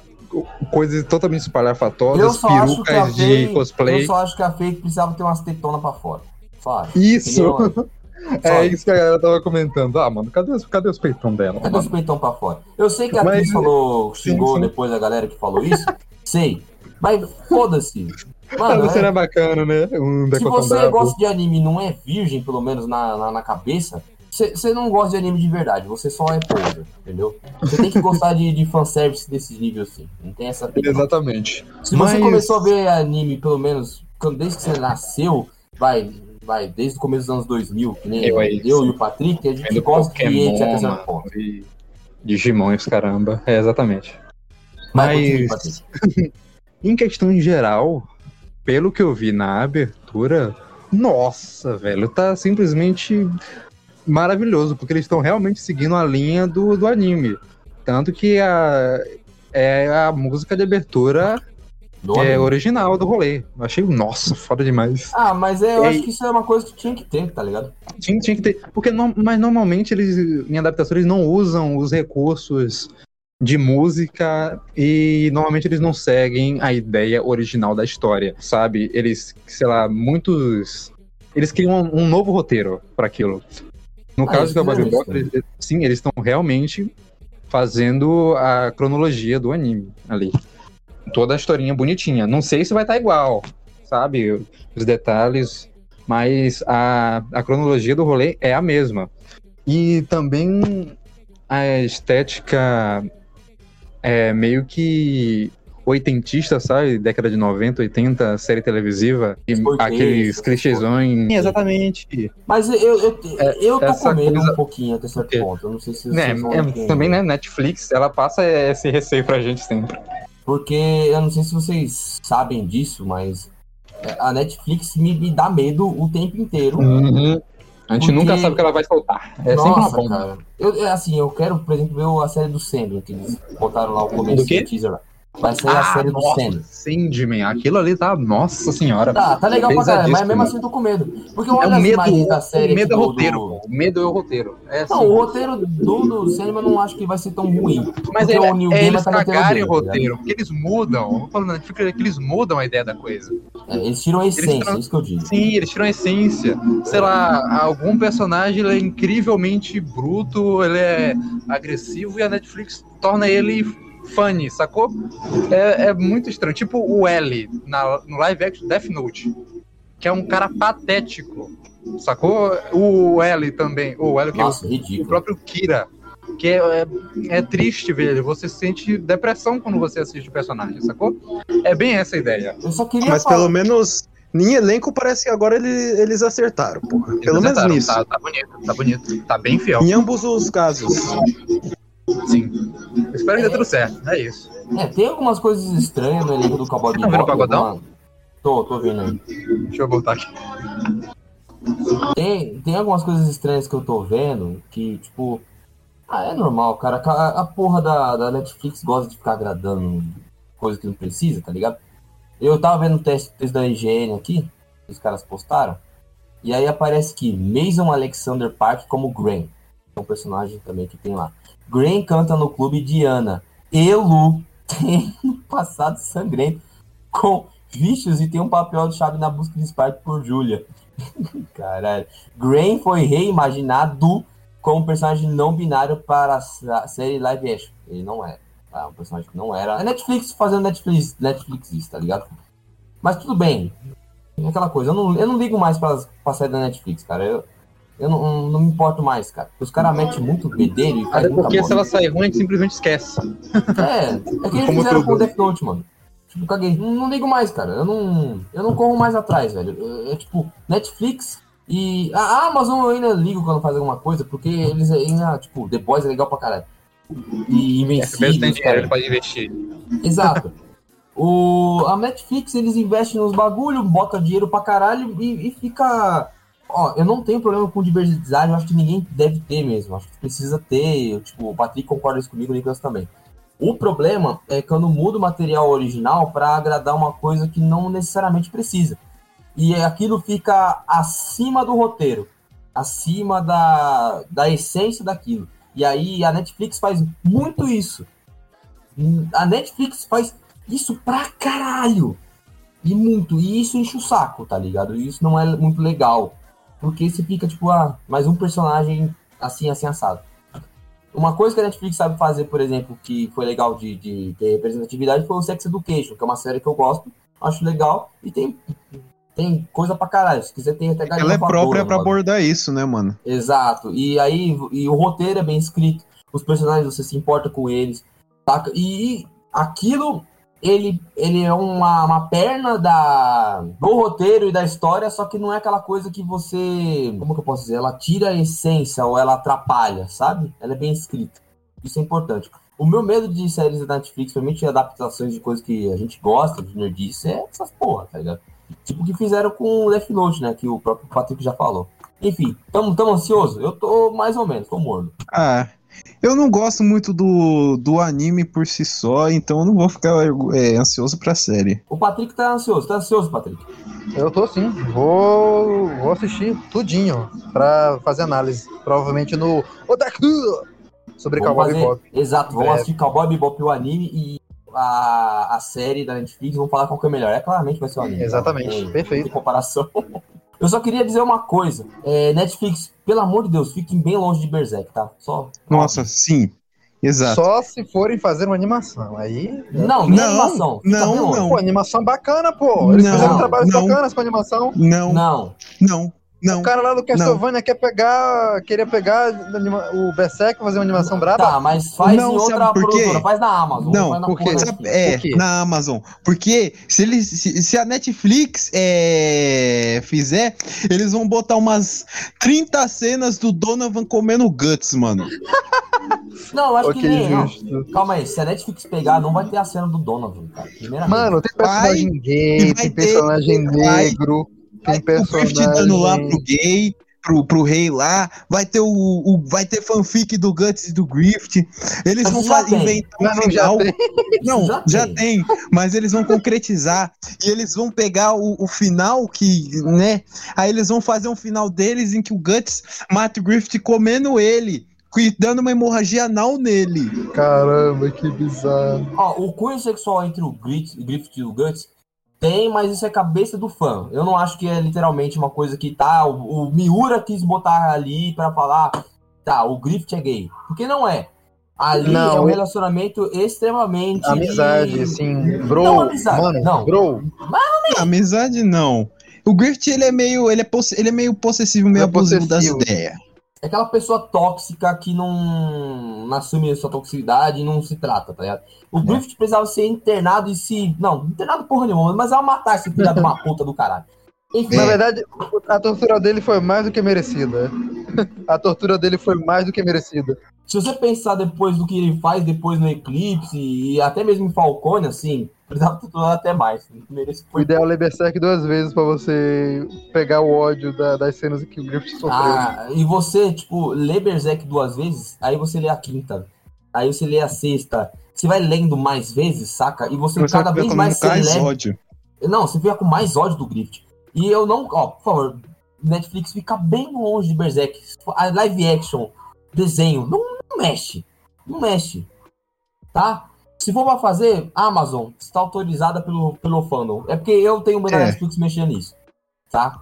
coisas totalmente espalhafatosas, perucas de Faye, cosplay. eu só acho que a Faye precisava ter umas tetonas pra fora. Só acho. Isso! É isso que a galera tava comentando. Ah, mano, cadê, os- cadê os peitão dela? Cadê os peitão pra fora? Eu sei que a Mas- atriz falou, sim, xingou sim. depois a galera que falou isso. sei. Mas foda-se. Mano, Você é- bacana, né? Um se você gosta de anime e não é virgem, pelo menos na, na, na cabeça, você não gosta de anime de verdade, você só é poser, entendeu? Você tem que gostar de, de fanservice desses níveis assim. Não tem essa não. Exatamente. Se Mas- você começou a ver anime, pelo menos, desde que você nasceu, vai, vai, desde o começo dos anos 2000, que nem Eu eu, e o Patrick, a gente gosta Pokémon, certo mano, ponto. e Digimon e os caramba. É, exatamente. Mas, Mas-. Em questão geral, pelo que eu vi na abertura, nossa, velho, tá simplesmente maravilhoso, porque eles estão realmente seguindo a linha do, do anime. Tanto que a, é a música de abertura Do é anime. original do rolê. Eu achei, nossa, foda demais. Ah, mas é, eu E acho que isso é uma coisa que tinha que ter, tá ligado? Tinha, tinha que ter. Porque, no- mas normalmente eles, em adaptação, eles não usam os recursos de música e normalmente eles não seguem a ideia original da história, sabe? Eles, sei lá, muitos. Eles criam um, um novo roteiro para aquilo. No Ah, caso do eles- sim, eles estão realmente fazendo a cronologia do anime ali. Toda a historinha bonitinha. Não sei se vai estar igual, sabe? Os detalhes, mas a, a cronologia do rolê é a mesma. E também a estética é meio que oitentista, sabe? Década de 90, 80, série televisiva. E aqueles clichêsões. Sim, exatamente. Mas eu, eu, eu tô É, essa com medo coisa- um pouquinho até certo ponto. Eu não sei se Né, vocês é, entender. também, né, Netflix, ela passa esse receio pra gente sempre. Porque eu não sei se vocês sabem disso, mas é, a Netflix me, me dá medo o tempo inteiro. A gente Porque- nunca sabe o que ela vai soltar. É sempre uma Nossa, bomba. cara. Eu, é assim, eu quero, por exemplo, ver a série do Sandman, que eles botaram lá o começo do teaser lá. Vai sair a série do Ah, nossa, Sandman. Sandman. Aquilo ali tá. Nossa senhora. Tá, tá legal pra caralho, mas mesmo assim eu tô com medo. Porque eu É o medo, da série o medo é aqui do- roteiro, do-. O medo é o roteiro. É Não, assim. o roteiro do, do Sandman eu não acho que vai ser tão ruim. Mas é, o Neil é eles tá cagarem o tá ligado? roteiro, porque eles mudam. Falando é que eles mudam a ideia da coisa. É, eles tiram a essência, tra- isso que eu digo. Sim, eles tiram a essência. Sei lá, algum personagem é incrivelmente bruto, ele é agressivo e a Netflix torna ele funny, sacou? É, é muito estranho. Tipo o L na, no live action Death Note, que é um cara patético, sacou? O L também, o L que é o Nossa, o ridículo. próprio Kira. Que é, é, é triste ver ele. Você sente depressão quando você assiste o personagem, sacou? É bem essa a ideia. Eu só queria Mas falar- pelo menos em elenco parece que agora ele- eles acertaram, porra. Eles Pelo menos acertaram, nisso. Tá, tá bonito, tá bonito. Tá bem fiel. Em ambos os casos. Sim. Eu espero que dê tudo certo. É isso. É, tem algumas coisas estranhas no elenco do Cowboy Tá vendo o pagodão? Tô, tô vendo aí. Deixa eu voltar aqui. Tem, tem algumas coisas estranhas que eu tô vendo que, tipo. Ah, é normal, cara. A, a porra da, da Netflix gosta de ficar agradando coisa que não precisa, tá ligado? Eu tava vendo o teste, teste da IGN aqui, que os caras postaram. E aí aparece que Mason Alexander Park como Gren. É um personagem também que tem lá. Gren canta no clube Diana. E Lu tem um passado sangrento com bichos e tem um papel de chave na busca de Spark por Julia. Caralho. Gren foi reimaginado como personagem não binário para a série live action. Ele não. É um personagem que não era. É Netflix fazendo Netflix, Netflix isso, tá ligado? Mas tudo bem. É aquela coisa. Eu não, eu não ligo mais pra, pra série da Netflix, cara. Eu, eu não, não me importo mais, cara. Os caras metem muito bedelho e Até porque se ela sair ruim, a gente simplesmente esquece. É, é que eles Como fizeram tudo. com o Death Note, mano. Tipo, caguei. Não, não ligo mais, cara. Eu não, eu não corro mais atrás, velho. É, é tipo, Netflix e. A Amazon eu ainda ligo quando faz alguma coisa, porque eles ainda, tipo, The Boys é legal pra caralho. E É, mesmo tem dinheiro, ele pode investir. Exato. O, a Netflix, eles investem nos bagulho, bota dinheiro pra caralho e, e fica. Ó, eu não tenho problema com diversidade, eu acho que ninguém deve ter mesmo. Acho que precisa ter. Tipo, o Patrick concorda comigo, o Nicolas também. O problema é quando muda o material original pra agradar uma coisa que não necessariamente precisa. E aquilo fica acima do roteiro, acima da, da essência daquilo. E aí a Netflix faz muito isso. A Netflix faz isso pra caralho. E muito. E isso enche o saco, tá ligado? Isso não é muito legal. Porque você fica, tipo, ah, mais um personagem assim, assim, assado. Uma coisa que a Netflix sabe fazer, por exemplo, que foi legal de, de ter representatividade foi o Sex Education, que é uma série que eu gosto, acho legal, e tem, tem coisa pra caralho. Se quiser, tem até galinha Ela é voadora própria pra abordar isso, né, mano? Exato. E aí, e o roteiro é bem escrito, os personagens você se importa com eles, saca? E aquilo, ele, ele é uma, uma perna da, do roteiro e da história, só que não é aquela coisa que você, como que eu posso dizer? Ela tira a essência ou ela atrapalha, sabe? Ela é bem escrita. Isso é importante. O meu medo de séries da Netflix, principalmente adaptações de coisas que a gente gosta, de nerdice, é essas porra, tá ligado? Tipo o que fizeram com o Death Note, né? Que o próprio Patrick já falou. Enfim, tamo, tamo ansioso? Eu tô mais ou menos, tô morno. Ah, eu não gosto muito do, do anime por si só, então eu não vou ficar é, ansioso pra série. O Patrick tá ansioso. Tá ansioso, Patrick? Eu tô sim. Vou, vou assistir tudinho pra fazer análise. Provavelmente no Otaku sobre Vamos Cowboy fazer- Bebop. Exato, vamos É. assistir Cowboy Bebop o anime e a, a série da Netflix, vamos falar qual que é melhor. É claramente vai ser o anime. Exatamente, tem- não perfeito. tem comparação. Eu só queria dizer uma coisa. É, Netflix, pelo amor de Deus, fiquem bem longe de Berserk, tá? Só. Nossa, sim. Exato. Só se forem fazer uma animação. Aí. Não, nem Não, animação. Não, longe. não. Pô, animação bacana, pô. Eles Não, fizeram trabalhos não. bacanas com animação. Não, não, Não. Não. O cara lá do Castlevania quer pegar. Queria pegar o Berserk e fazer uma animação braba. Tá, mas faz Não, em outra produtora. Faz na Amazon. Não, na por quê? porra da Sabe- é, Por na Amazon. Porque se, eles, se, se a Netflix é, fizer, eles vão botar umas 30 cenas do Donovan comendo guts, mano. Não, eu acho Ok, que nem. não. justo. Calma aí, se a Netflix pegar, não vai ter a cena do Donovan, cara. Mano, tem personagem gay, tem ter- personagem vai- negro, Vai tem ter o Grift dando lá pro personagem. gay, pro, pro rei lá. Vai ter o, o- vai ter fanfic do Guts e do Grift. Eles vão já fa- tem. inventar um não já final. tem. Não, Já já, tem. tem. mas eles vão concretizar e eles vão pegar o, o final que, né? Aí eles vão fazer um final deles em que o Guts mata o Griffith comendo ele, e dando uma hemorragia anal nele. Caramba, que bizarro. Ó, o cunho sexual entre o Griffith e o Guts tem, mas isso é cabeça do fã. Eu não acho que é literalmente uma coisa que tá. O, o Miura quis botar ali pra falar, tá, o Griffith é gay. Porque não é. Ali Não, é um relacionamento extremamente. Amizade, de- assim, bro. Não, amizade, Mano, não. bro. Amizade não. O Griffith ele é meio, ele é, poss- ele é meio possessivo, meio É abusivo das possessivo. ideias. É aquela pessoa tóxica que não, não assume a sua toxicidade e não se trata, tá ligado? O É. Griffith precisava ser internado e se. Não, internado porra nenhuma, mas ela matar esse filho de uma puta do caralho. Enfim, Na verdade, a tortura dele foi mais do que merecida. A tortura dele foi mais do que merecida. se você pensar depois do que ele faz depois no Eclipse e até mesmo em Falcone, assim, precisava torturar até mais. Merece O ideal é ler Berserk duas vezes pra você pegar o ódio da- das cenas que o Griffith sofreu. Ah, e você, tipo, lê Berserk duas vezes, aí você lê a quinta. Aí você lê a sexta. Você vai lendo mais vezes, saca? E você, Você cada vez mais colocando você mais leva. ódio. Não, você fica com mais ódio do Griffith. E eu não. Ó, por favor, Netflix fica bem longe de Berserk. A live action, desenho, não, não mexe. Não mexe. Tá? Se for pra fazer, Amazon está autorizada pelo, pelo fandom. É porque eu tenho medo da É. Netflix mexendo nisso. Tá?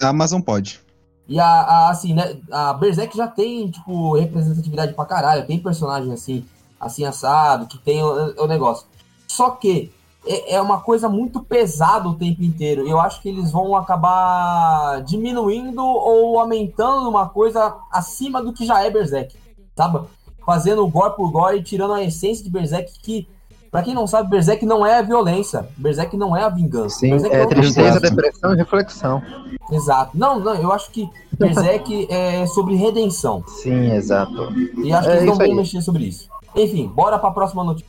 A Amazon pode. E a, a, assim, né? A Berserk já tem, tipo, representatividade pra caralho. Tem personagem assim, assim assado, que tem o, o negócio. Só que é, é uma coisa muito pesada o tempo inteiro. Eu acho que eles vão acabar diminuindo ou aumentando uma coisa acima do que já é Berserk. Sabe? Fazendo gore por gore e tirando a essência de Berserk que. Pra quem não sabe, Berserk não é a violência. Berserk não é a vingança. Sim, Berserk é outra tristeza, depressão e reflexão. Exato. Não, não, eu acho que Berserk é sobre redenção. Sim, exato. E acho que É eles não vão aí. mexer sobre isso. Enfim, bora pra próxima notícia.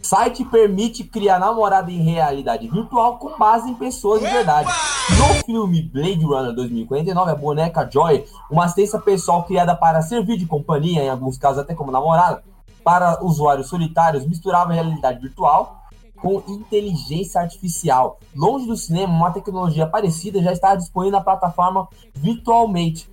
Site permite criar namorada em realidade virtual com base em pessoas de verdade. No filme Blade Runner 2049, a boneca Joy, uma assistência pessoal criada para servir de companhia, em alguns casos até como namorada, para usuários solitários, misturava realidade virtual com inteligência artificial. Longe do cinema, uma tecnologia parecida já está disponível na plataforma Virtualmente.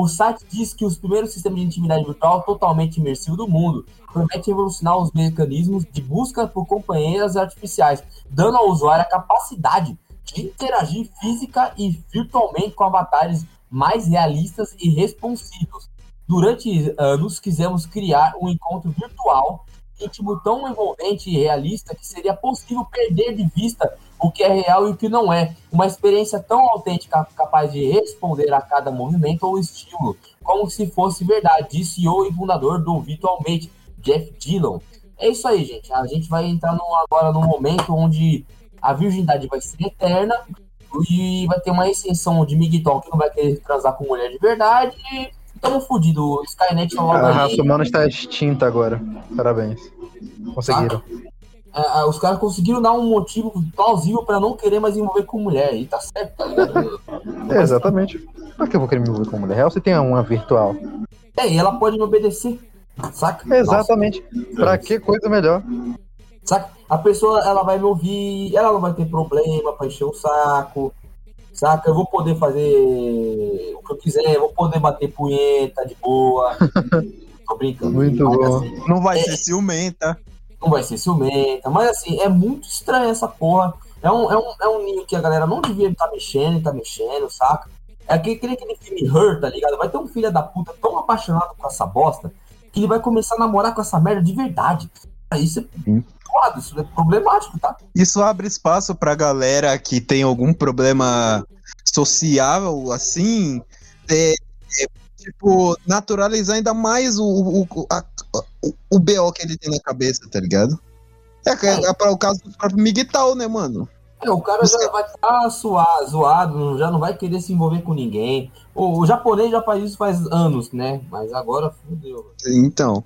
O site diz que os primeiros sistemas de intimidade virtual totalmente imersivo do mundo prometem revolucionar os mecanismos de busca por companheiras artificiais, dando ao usuário a capacidade de interagir física e virtualmente com avatares mais realistas e responsivos. Durante anos, quisemos criar um encontro virtual íntimo tão envolvente e realista que seria possível perder de vista o que é real e o que não é. Uma experiência tão autêntica capaz de responder a cada movimento ou estímulo, como se fosse verdade, disse o e fundador do Virtualmente, Jeff Dillon. É isso aí, gente. A gente vai entrar no, agora num momento onde a virgindade vai ser eterna e vai ter uma extensão de Miguel que não vai querer transar com mulher de verdade. E tamo fudido. Skynet logo A raça humana está extinta agora. Parabéns. Conseguiram. Ah, ah, os caras conseguiram dar um motivo plausível pra não querer mais envolver com mulher. E tá certo, tá ligado? É, exatamente. Pra que eu vou querer me envolver com mulher real se tem uma virtual? É, e ela pode me obedecer. Saca? Exatamente. Pra que coisa melhor? Saca? A pessoa, ela vai me ouvir, ela não vai ter problema pra encher o saco. Saca? Eu vou poder fazer o que eu quiser, eu vou poder bater punheta de boa. Tô brincando. Muito Mas, bom. assim, Não vai É. ser ciumenta. não vai ser ciumenta. Mas assim, é muito estranho essa porra. É um, é um, é um ninho que a galera não devia estar mexendo e tá mexendo, saca? É aquele, aquele, aquele filme Her, tá ligado? Vai ter um filho da puta tão apaixonado com essa bosta que ele vai começar a namorar com essa merda de verdade. Isso é Sim. Isso é problemático, tá? Isso abre espaço pra galera que tem algum problema social, assim, é, é, tipo, naturalizar ainda mais o, o, a- o, o BO que ele tem na cabeça, tá ligado? É, é, é para o caso do próprio Miguel, né, mano? É, o cara já vai estar suado, zoado, já não vai querer se envolver com ninguém. O, o japonês já faz isso faz anos, né? Mas agora fudeu. Então.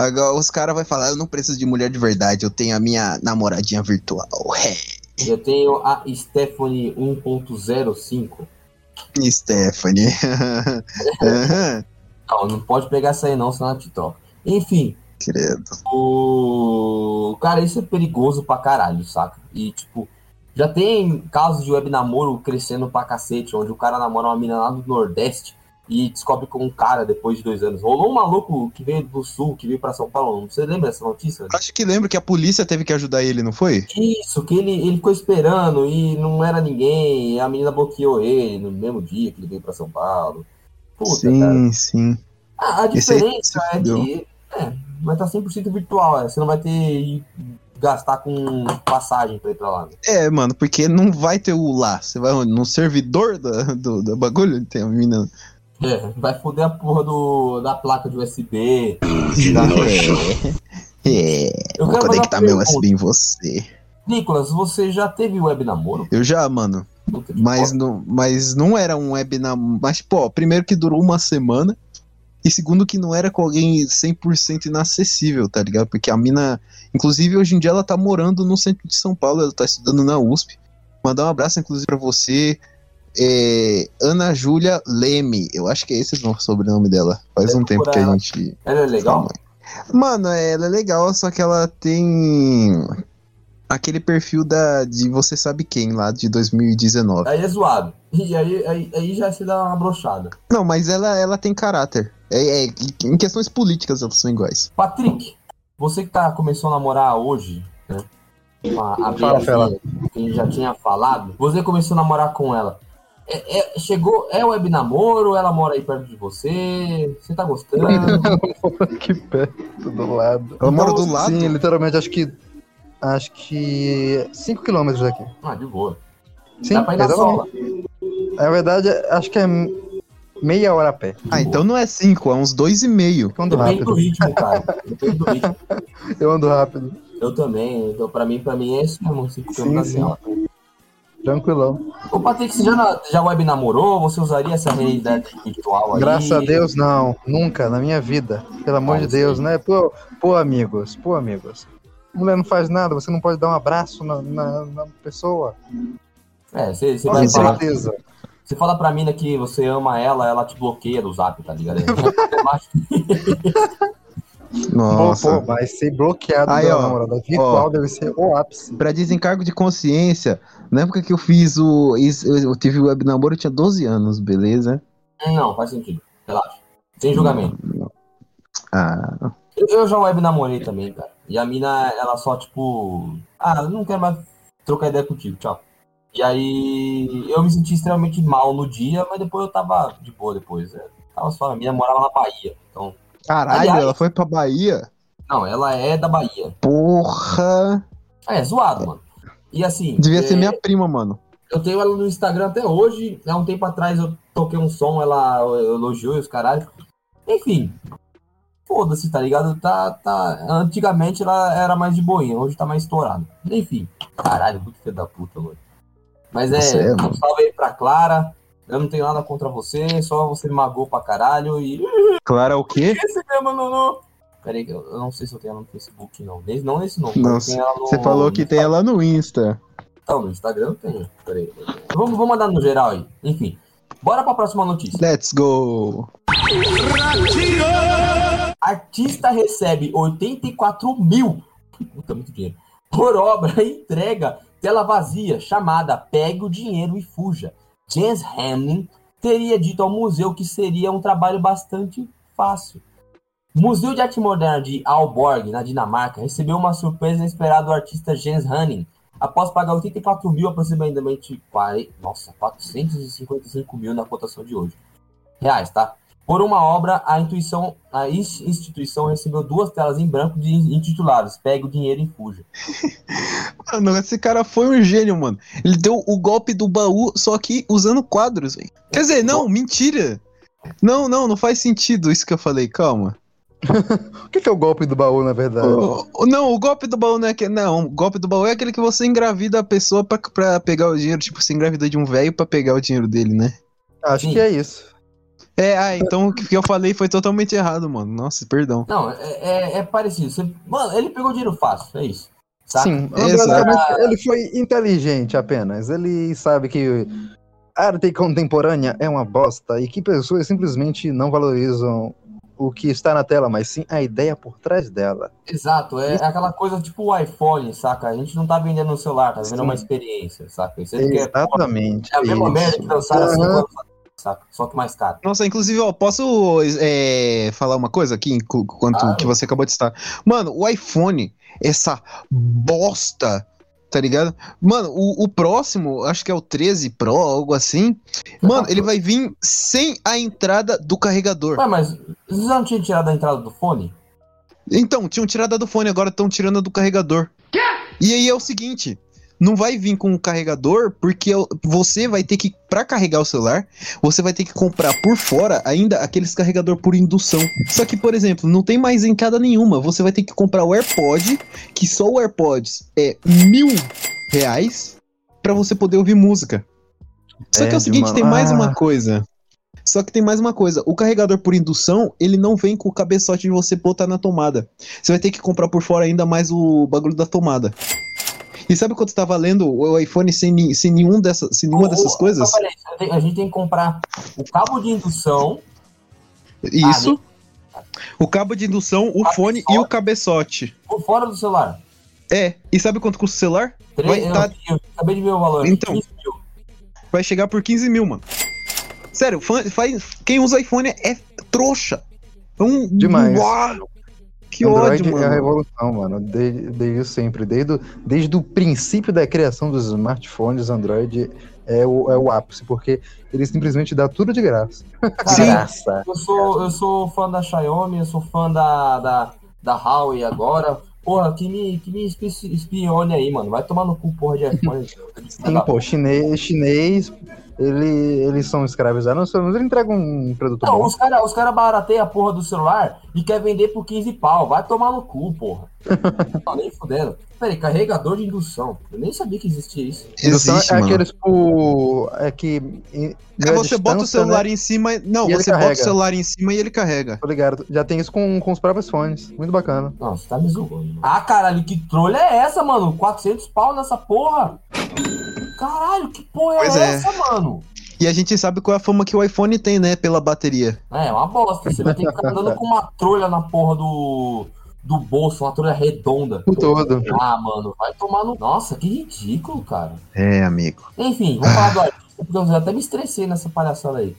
Agora os caras vão falar, eu não preciso de mulher de verdade, eu tenho a minha namoradinha virtual. É. Eu tenho a Stephanie 1.05. Stephanie. Não, não pode pegar essa aí não, senão ela te troca. Enfim, Credo. o. Cara, isso é perigoso pra caralho, saca? E, tipo, já tem casos de web namoro crescendo pra cacete, onde o cara namora uma mina lá do Nordeste e descobre com um cara depois de dois anos. Rolou um maluco que veio do Sul, que veio pra São Paulo. Você lembra dessa notícia? Acho que lembro que a polícia teve que ajudar ele, não foi? Isso, que ele, ele ficou esperando e não era ninguém, e a menina bloqueou ele no mesmo dia que ele veio pra São Paulo. Puta, cara. sim, sim. A, a diferença é que é, vai estar 100% virtual, é, você não vai ter que gastar com passagem pra ir pra lá. né? É, mano, porque não vai ter o lá. Você vai no servidor da, do, do bagulho? Tem a menina. É, vai foder a porra do, da placa de USB. É, Eu vou conectar meu. USB em você. Nicolas, você já teve web namoro? Eu já, mano. Que Mas não, mas não era um web namoro. Mas, pô, primeiro que durou uma semana. E segundo que não era com alguém 100% inacessível, tá ligado? Porque a mina, inclusive hoje em dia ela tá morando no centro de São Paulo, ela tá estudando na USP. Mandar um abraço inclusive pra você, é, Ana Júlia Leme. Eu acho que é esse o sobrenome dela. Faz Deve um tempo que a gente Ela é legal? Mano, ela é legal, só que ela tem aquele perfil da de você sabe quem lá de 2019. Aí é zoado. E aí, aí, aí já se dá uma brochada. Não, mas ela, ela tem caráter. É, é, em questões políticas elas são iguais. Patrick, você que tá, começou a namorar hoje, né? Com a, a Fala, Fela. que já tinha falado. Você começou a namorar com ela. É, é- chegou, é web namoro? Ela mora aí perto de você? Você tá gostando? que perto do lado. Ela mora do lado? Sim, literalmente, acho que. Acho que. 5 quilômetros daqui. ah, de boa. Sim, Dá pra ir na sola. Na verdade, acho que é meia hora a pé. Ah, então não é cinco, é uns dois e meio. Eu ando Depende do rápido. ritmo, cara. Depende do ritmo. Eu ando rápido. Eu também. Então, pra mim, pra mim é isso mesmo. Cinco Sim, quilômetros sim. na sola. Tranquilão. Ô, Patrick, você já, na- já web namorou? Você usaria essa realidade virtual aí? Graças a Deus, não. Nunca na minha vida. Pelo amor de sim. Deus, né? Pô, pô, amigos. Pô, amigos. Mulher não faz nada, você não pode dar um abraço na, na, na pessoa. É, você, você vai falar. certeza. Você fala pra mina que você ama ela, ela te bloqueia do zap, tá ligado? Nossa. Pô, pô, mas ser bloqueado Aí, ó, namorada virtual ó. deve ser o ápice. Pra desencargo de consciência, na época que eu fiz o. Eu tive o web namoro, eu tinha 12 anos, beleza? Não, faz sentido. Relaxa. Sem julgamento. Ah, Eu, eu já web namorei também, cara. E a mina, ela só, tipo. Ah, eu não quero mais trocar ideia contigo, tchau. E aí eu me senti extremamente mal no dia, mas depois eu tava de boa depois. É, tava só, a mina morava na Bahia. Então. Caralho, Aliás- ela foi pra Bahia? Não, ela é da Bahia. Porra! É, zoado, mano. E assim. Devia é, ser minha prima, mano. Eu tenho ela no Instagram até hoje. Há um tempo atrás eu toquei um som, ela elogiou e os caralho. Enfim. Foda-se, tá ligado? Tá, tá... Antigamente ela era mais de boinha, hoje tá mais estourado. Enfim. Caralho, muito filho da puta, mano. Mas é, Você é, um salve aí pra Clara. Eu não tenho nada contra você, só você me magoou pra caralho e. Clara o quê? Esse mesmo, não. Peraí, eu não sei se eu tenho ela no Facebook, não. Não nesse nome. Não, no- Você falou que no tem ela no Insta. não, no Instagram eu tenho. Peraí. Vamos, vamos mandar no geral aí. Enfim. Bora pra próxima notícia. Let's go! Artista recebe 84 mil. Puta, muito dinheiro. Por obra e entrega tela vazia chamada Pegue o Dinheiro e Fuja. James Hamlin teria dito ao museu que seria um trabalho bastante fácil. Museu de Arte Moderna de Aalborg, na Dinamarca, recebeu uma surpresa inesperada do artista Jens Hanning, após pagar 84 mil, aproximadamente 40, nossa, 455 mil na cotação de hoje. Reais, tá? Por uma obra, a, intuição, a ins- instituição recebeu duas telas em branco de intituladas Pegue o Dinheiro e Fuja. Mano, esse cara foi um gênio, mano. Ele deu o golpe do baú, só que usando quadros, velho. Quer dizer, não, mentira. Não, não, não faz sentido isso que eu falei, calma. O que que é o golpe do baú, na verdade? O- o- não, o golpe do baú não é que. Não, o golpe do baú é aquele que você engravida a pessoa pra, pra pegar o dinheiro. Tipo, você engravida de um velho pra pegar o dinheiro dele, né? Acho Sim. que é isso. É, ah, então o que eu falei foi totalmente errado, mano. Nossa, perdão. Não, é, é- é parecido. Você- mano, ele pegou dinheiro fácil, é isso. Saca? Sim, ele foi inteligente apenas. Ele sabe que arte contemporânea é uma bosta e que pessoas simplesmente não valorizam o que está na tela, mas sim a ideia por trás dela. Exato, é aquela coisa tipo o iPhone, saca? A gente não tá vendendo um celular, tá vendendo Sim. uma experiência, saca? Isso aí que é, Exatamente. é a mesma merda que lançaram assim, Aham. Saca? Só que mais caro. Nossa, inclusive, ó, posso é, falar uma coisa aqui enqu- enquanto Claro. que você acabou de estar? Mano, o iPhone, essa bosta, tá ligado? Mano, o, o próximo, acho que é o 13 Pro, algo assim. Mano, ele vai vir sem a entrada do carregador. Ué, mas vocês não tinham tirado a entrada do fone? Então, tinham tirado a do fone, agora estão tirando a do carregador. E aí é o seguinte. Não vai vir com o carregador, porque eu- você vai ter que, pra carregar o celular, você vai ter que comprar por fora ainda aqueles carregador por indução. Só que, por exemplo, não tem mais entrada nenhuma. Você vai ter que comprar o AirPod, que só o AirPods é mil reais, pra você poder ouvir música. Só que é o seguinte, mano? tem mais Ah. uma coisa. Só que tem mais uma coisa. O carregador por indução, ele não vem com o cabeçote de você botar na tomada. Você vai ter que comprar por fora ainda mais o bagulho da tomada. E sabe quanto tá valendo o iPhone sem, sem, nenhum dessa, sem nenhuma Ô, dessas coisas? tenho- a gente tem que comprar o cabo de indução, Isso. O cabo de indução, o fone e o cabeçote. por fora do celular. É. E sabe quanto custa o celular? Tre- Vai eu, tá- eu acabei de ver o valor. Então. 15 mil. Vai chegar por 15 mil, mano. Sério, fã- faz, quem usa iPhone é trouxa. É um, Demais. Uau, que Android ódio, é a mano. revolução, mano. Desde, desde sempre. Desde, o- desde o princípio da criação dos smartphones, Android é o, é o ápice, porque ele simplesmente dá tudo de graça. Sim. Graça. Eu sou, eu sou fã da Xiaomi, eu sou fã da, da, da Huawei agora. Porra, que me, que me espi- espione aí, mano. Vai tomar no cu, porra de iPhone. Sim, pô, chinês, chinês ele, eles são escravizados, mas eles entregam um produto Não, bom. os caras os cara barateiam a porra do celular e quer vender por 15 pau. Vai tomar no cu, porra. Não, nem fudendo. Peraí, carregador de indução. Eu nem sabia que existia isso. Indução Existe, é mano. aqueles por. É que. É você bota o celular né? em cima. Não, E você bota o carrega. celular em cima e ele carrega. Tô ligado. Já tem isso com, com os próprios fones. Muito bacana. Não, você tá me zoando. mano. Ah, caralho, que trolha é essa, mano? 400 pau nessa porra? Caralho, que porra Pois é, é. essa, mano? E a gente sabe qual é a fama que o iPhone tem, né? Pela bateria. É, uma bosta. Você vai ter que ficar andando com uma trolha na porra do, do bolso, uma trolha redonda. O todo. Ah, mano, vai tomar no. Nossa, que ridículo, cara. É, amigo. Enfim, vamos falar do artista, porque eu já até me estressei nessa palhaçada aí.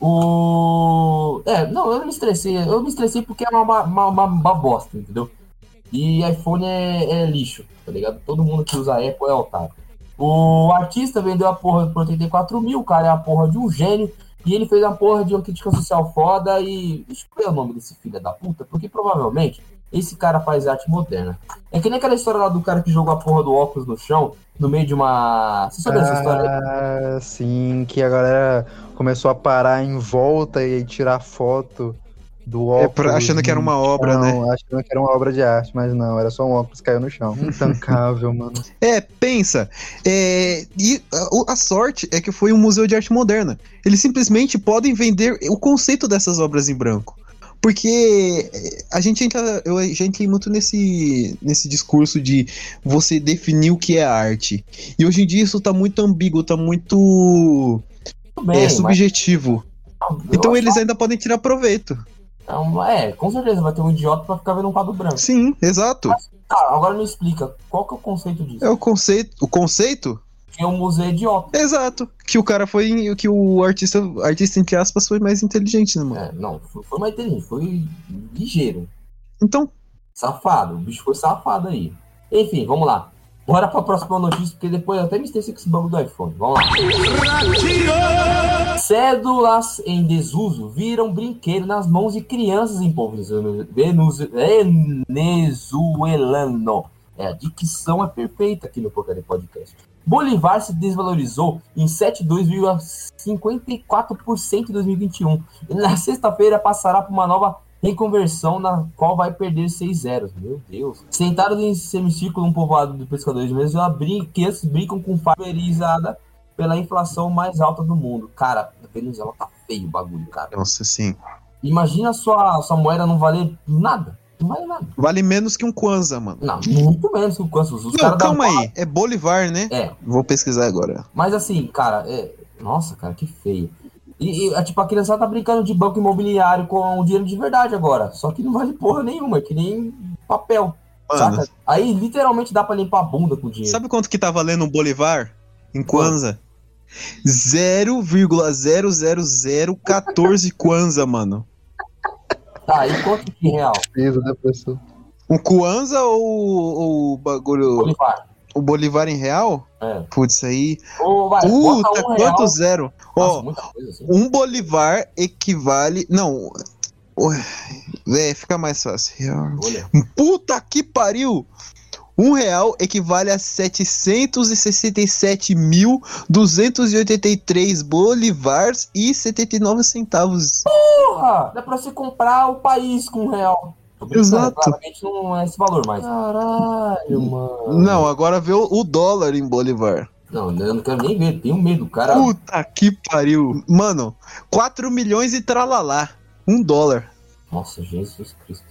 O. É, não, eu não me estressei. Eu me estressei porque é uma, uma, uma, uma bosta, entendeu? E iPhone é, é lixo, tá ligado? Todo mundo que usa Apple é otário. O artista vendeu a porra por 84 mil, o cara é a porra de um gênio. E ele fez a porra de uma crítica social foda e. Ver o nome desse filho da puta, porque provavelmente esse cara faz arte moderna. É que nem aquela história lá do cara que jogou a porra do óculos no chão, no meio de uma. Você sabe essa história? Ah, sim, que a galera começou a parar em volta e tirar foto do É, óculos. pra- achando que era uma obra, né? Não, achando que era uma obra de arte, mas não, era só um óculos que caiu no chão. Intancável, mano. É, pensa. É, e a, a sorte é que foi um museu de arte moderna. Eles simplesmente podem vender o conceito dessas obras em branco. Porque é, a gente entra, eu já entrei muito nesse, nesse discurso de você definir o que é arte. E hoje em dia isso tá muito ambíguo, tá muito bem, é, mas- subjetivo. eu Então eles ainda podem tirar proveito. É É, com certeza vai ter um idiota pra ficar vendo um quadro branco. Sim, exato. Tá, agora me explica, qual que é o conceito disso? É o conceito. O conceito? Que é um museu idiota. Exato. Que o cara foi. Que o artista, artista entre aspas, foi mais inteligente, né, mano? É, não, foi, foi mais inteligente, foi ligeiro. Então, Safado, o bicho foi safado aí. Enfim, vamos lá. Bora pra próxima notícia, porque depois eu até me esqueci com esse bagulho do iPhone. Vamos lá. Cédulas em desuso viram brinquedo nas mãos de crianças em povo venezu- venezuelano. É, a dicção é perfeita aqui no Porcaria Podcast. Bolivar se desvalorizou em 72,54% em 2021. E na sexta-feira passará por uma nova reconversão na qual vai perder seis zeros. Meu Deus. Sentados em semicírculo, um povoado de pescadores de Venezuela, brin crianças brincam com favorizada pela inflação mais alta do mundo. Cara, a Venezuela tá feio o bagulho, cara. nossa, sim. Imagina sua, sua moeda não valer nada. Não vale nada. Vale menos que um Kwanzaa, mano. Não, muito menos que o quanto os Não, calma aí. É Bolivar, né? É, Vou pesquisar agora. mas assim, cara, é... Nossa, cara, que feio. E, e, é, tipo, a criançada tá brincando de banco imobiliário com dinheiro de verdade agora. Só que não vale porra nenhuma, é que nem papel. Mano, Saca? Aí literalmente dá pra limpar a bunda com dinheiro. sabe quanto que tá valendo um Bolivar em Kwanzaa? 0,00014 Kwanzaa, mano. Tá, e quanto que real? Peso da pessoa. O Kwanzaa ou, ou o bagulho. Bolivar. O Bolivar em real? É. Putz, aí. Ou vai, Puta, um quanto real. zero? Ó, coisa assim. um Bolivar equivale. Não. É, fica mais fácil. Olha. Puta que pariu! Um real equivale a 767.283 bolivars e 79 centavos. Porra! Dá pra você comprar o país com um real. Exato. Claramente não é esse valor, mas. Caralho, mano. Não, agora vê o, o dólar em bolivar. Não, eu não quero nem ver. Tenho medo, cara. Puta que pariu. Mano, 4 milhões e tralalá. Um dólar. Nossa, Jesus Cristo.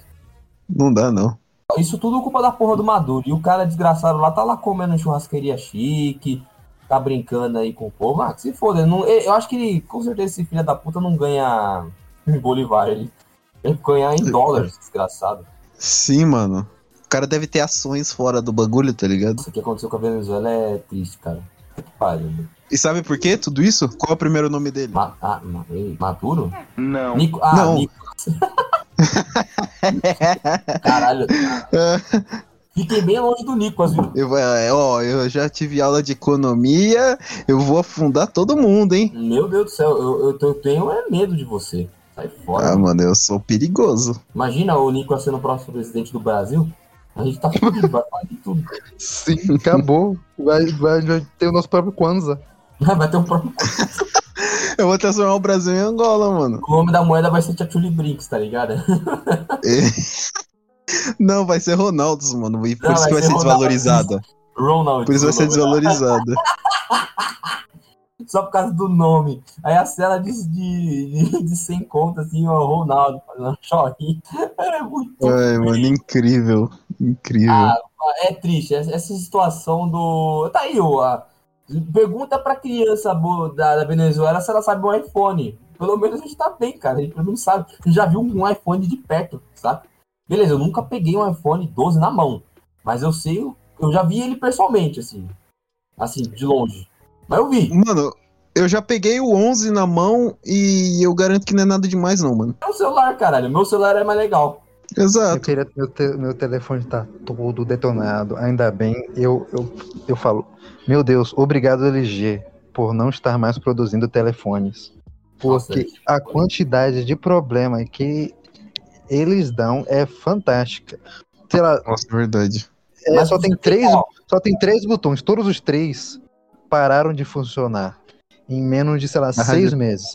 Não dá, não. Isso tudo é culpa da porra do Maduro. E o cara desgraçado lá tá lá comendo churrasqueria chique, tá brincando aí com o povo. Ah, que se foda. eu Não, eu acho que com certeza esse filho da puta não ganha em Bolivar. Ele deve ganhar em dólares, desgraçado. Sim, mano. O cara deve ter ações fora do bagulho, tá ligado? Isso que aconteceu com a Venezuela é triste, cara. Que pariu. né? E sabe por quê? Tudo isso? Qual é o primeiro nome dele? Ma ah, ma ei, Maduro? Não. Nico ah, Não. Nicolas. Caralho. Fiquei bem longe do Nicolas, viu? Eu, é, ó, eu já tive aula de economia, eu vou afundar todo mundo, hein? Meu Deus do céu, eu, eu, eu tenho é medo de você. Sai fora. Ah, mano, eu sou perigoso. Imagina o Nicolas sendo o próximo presidente do Brasil. A gente tá fudido, vai falar de tudo. Sim, acabou. Vai, vai, vai ter o nosso próprio Kwanzaa. Vai ter um próprio. Eu vou transformar o Brasil em Angola, mano. O nome da moeda vai ser Tchatchuli Brinks, tá ligado? Não, vai ser Ronaldos, mano. E por Não, isso que vai vai ser ser desvalorizada. Ronald. Por isso vai ser desvalorizada. Só por causa do nome. Aí a cela de, de, de, de 100 contas, assim, o Ronaldo fazendo um chorinho. É muito. Ai, mano, incrível. Incrível. Ah, É triste, essa situação do. Tá aí, ó. Pergunta pra criança da, da Venezuela se ela sabe o iPhone. Pelo menos a gente tá bem, cara. A gente pelo menos sabe. A gente já viu um iPhone de perto, sabe? Beleza, eu nunca peguei um iPhone 12 na mão. Mas eu sei, eu já vi ele pessoalmente, assim. Assim, de longe. Mas eu vi. Mano, Eu já peguei o 11 na mão e eu garanto que não é nada demais, não, mano. É o celular, caralho. Meu celular é mais legal. Eu Exato. queria, meu, te- meu telefone tá todo detonado. Ainda bem, eu, eu, eu falo, meu Deus, obrigado LG por não estar mais produzindo telefones. Nossa, Porque a quantidade de problema que eles dão é fantástica. Sei lá, Nossa, é verdade. é, Mas só, tem três, só tem três botões. Todos os três pararam de funcionar em menos de, sei lá, seis meses.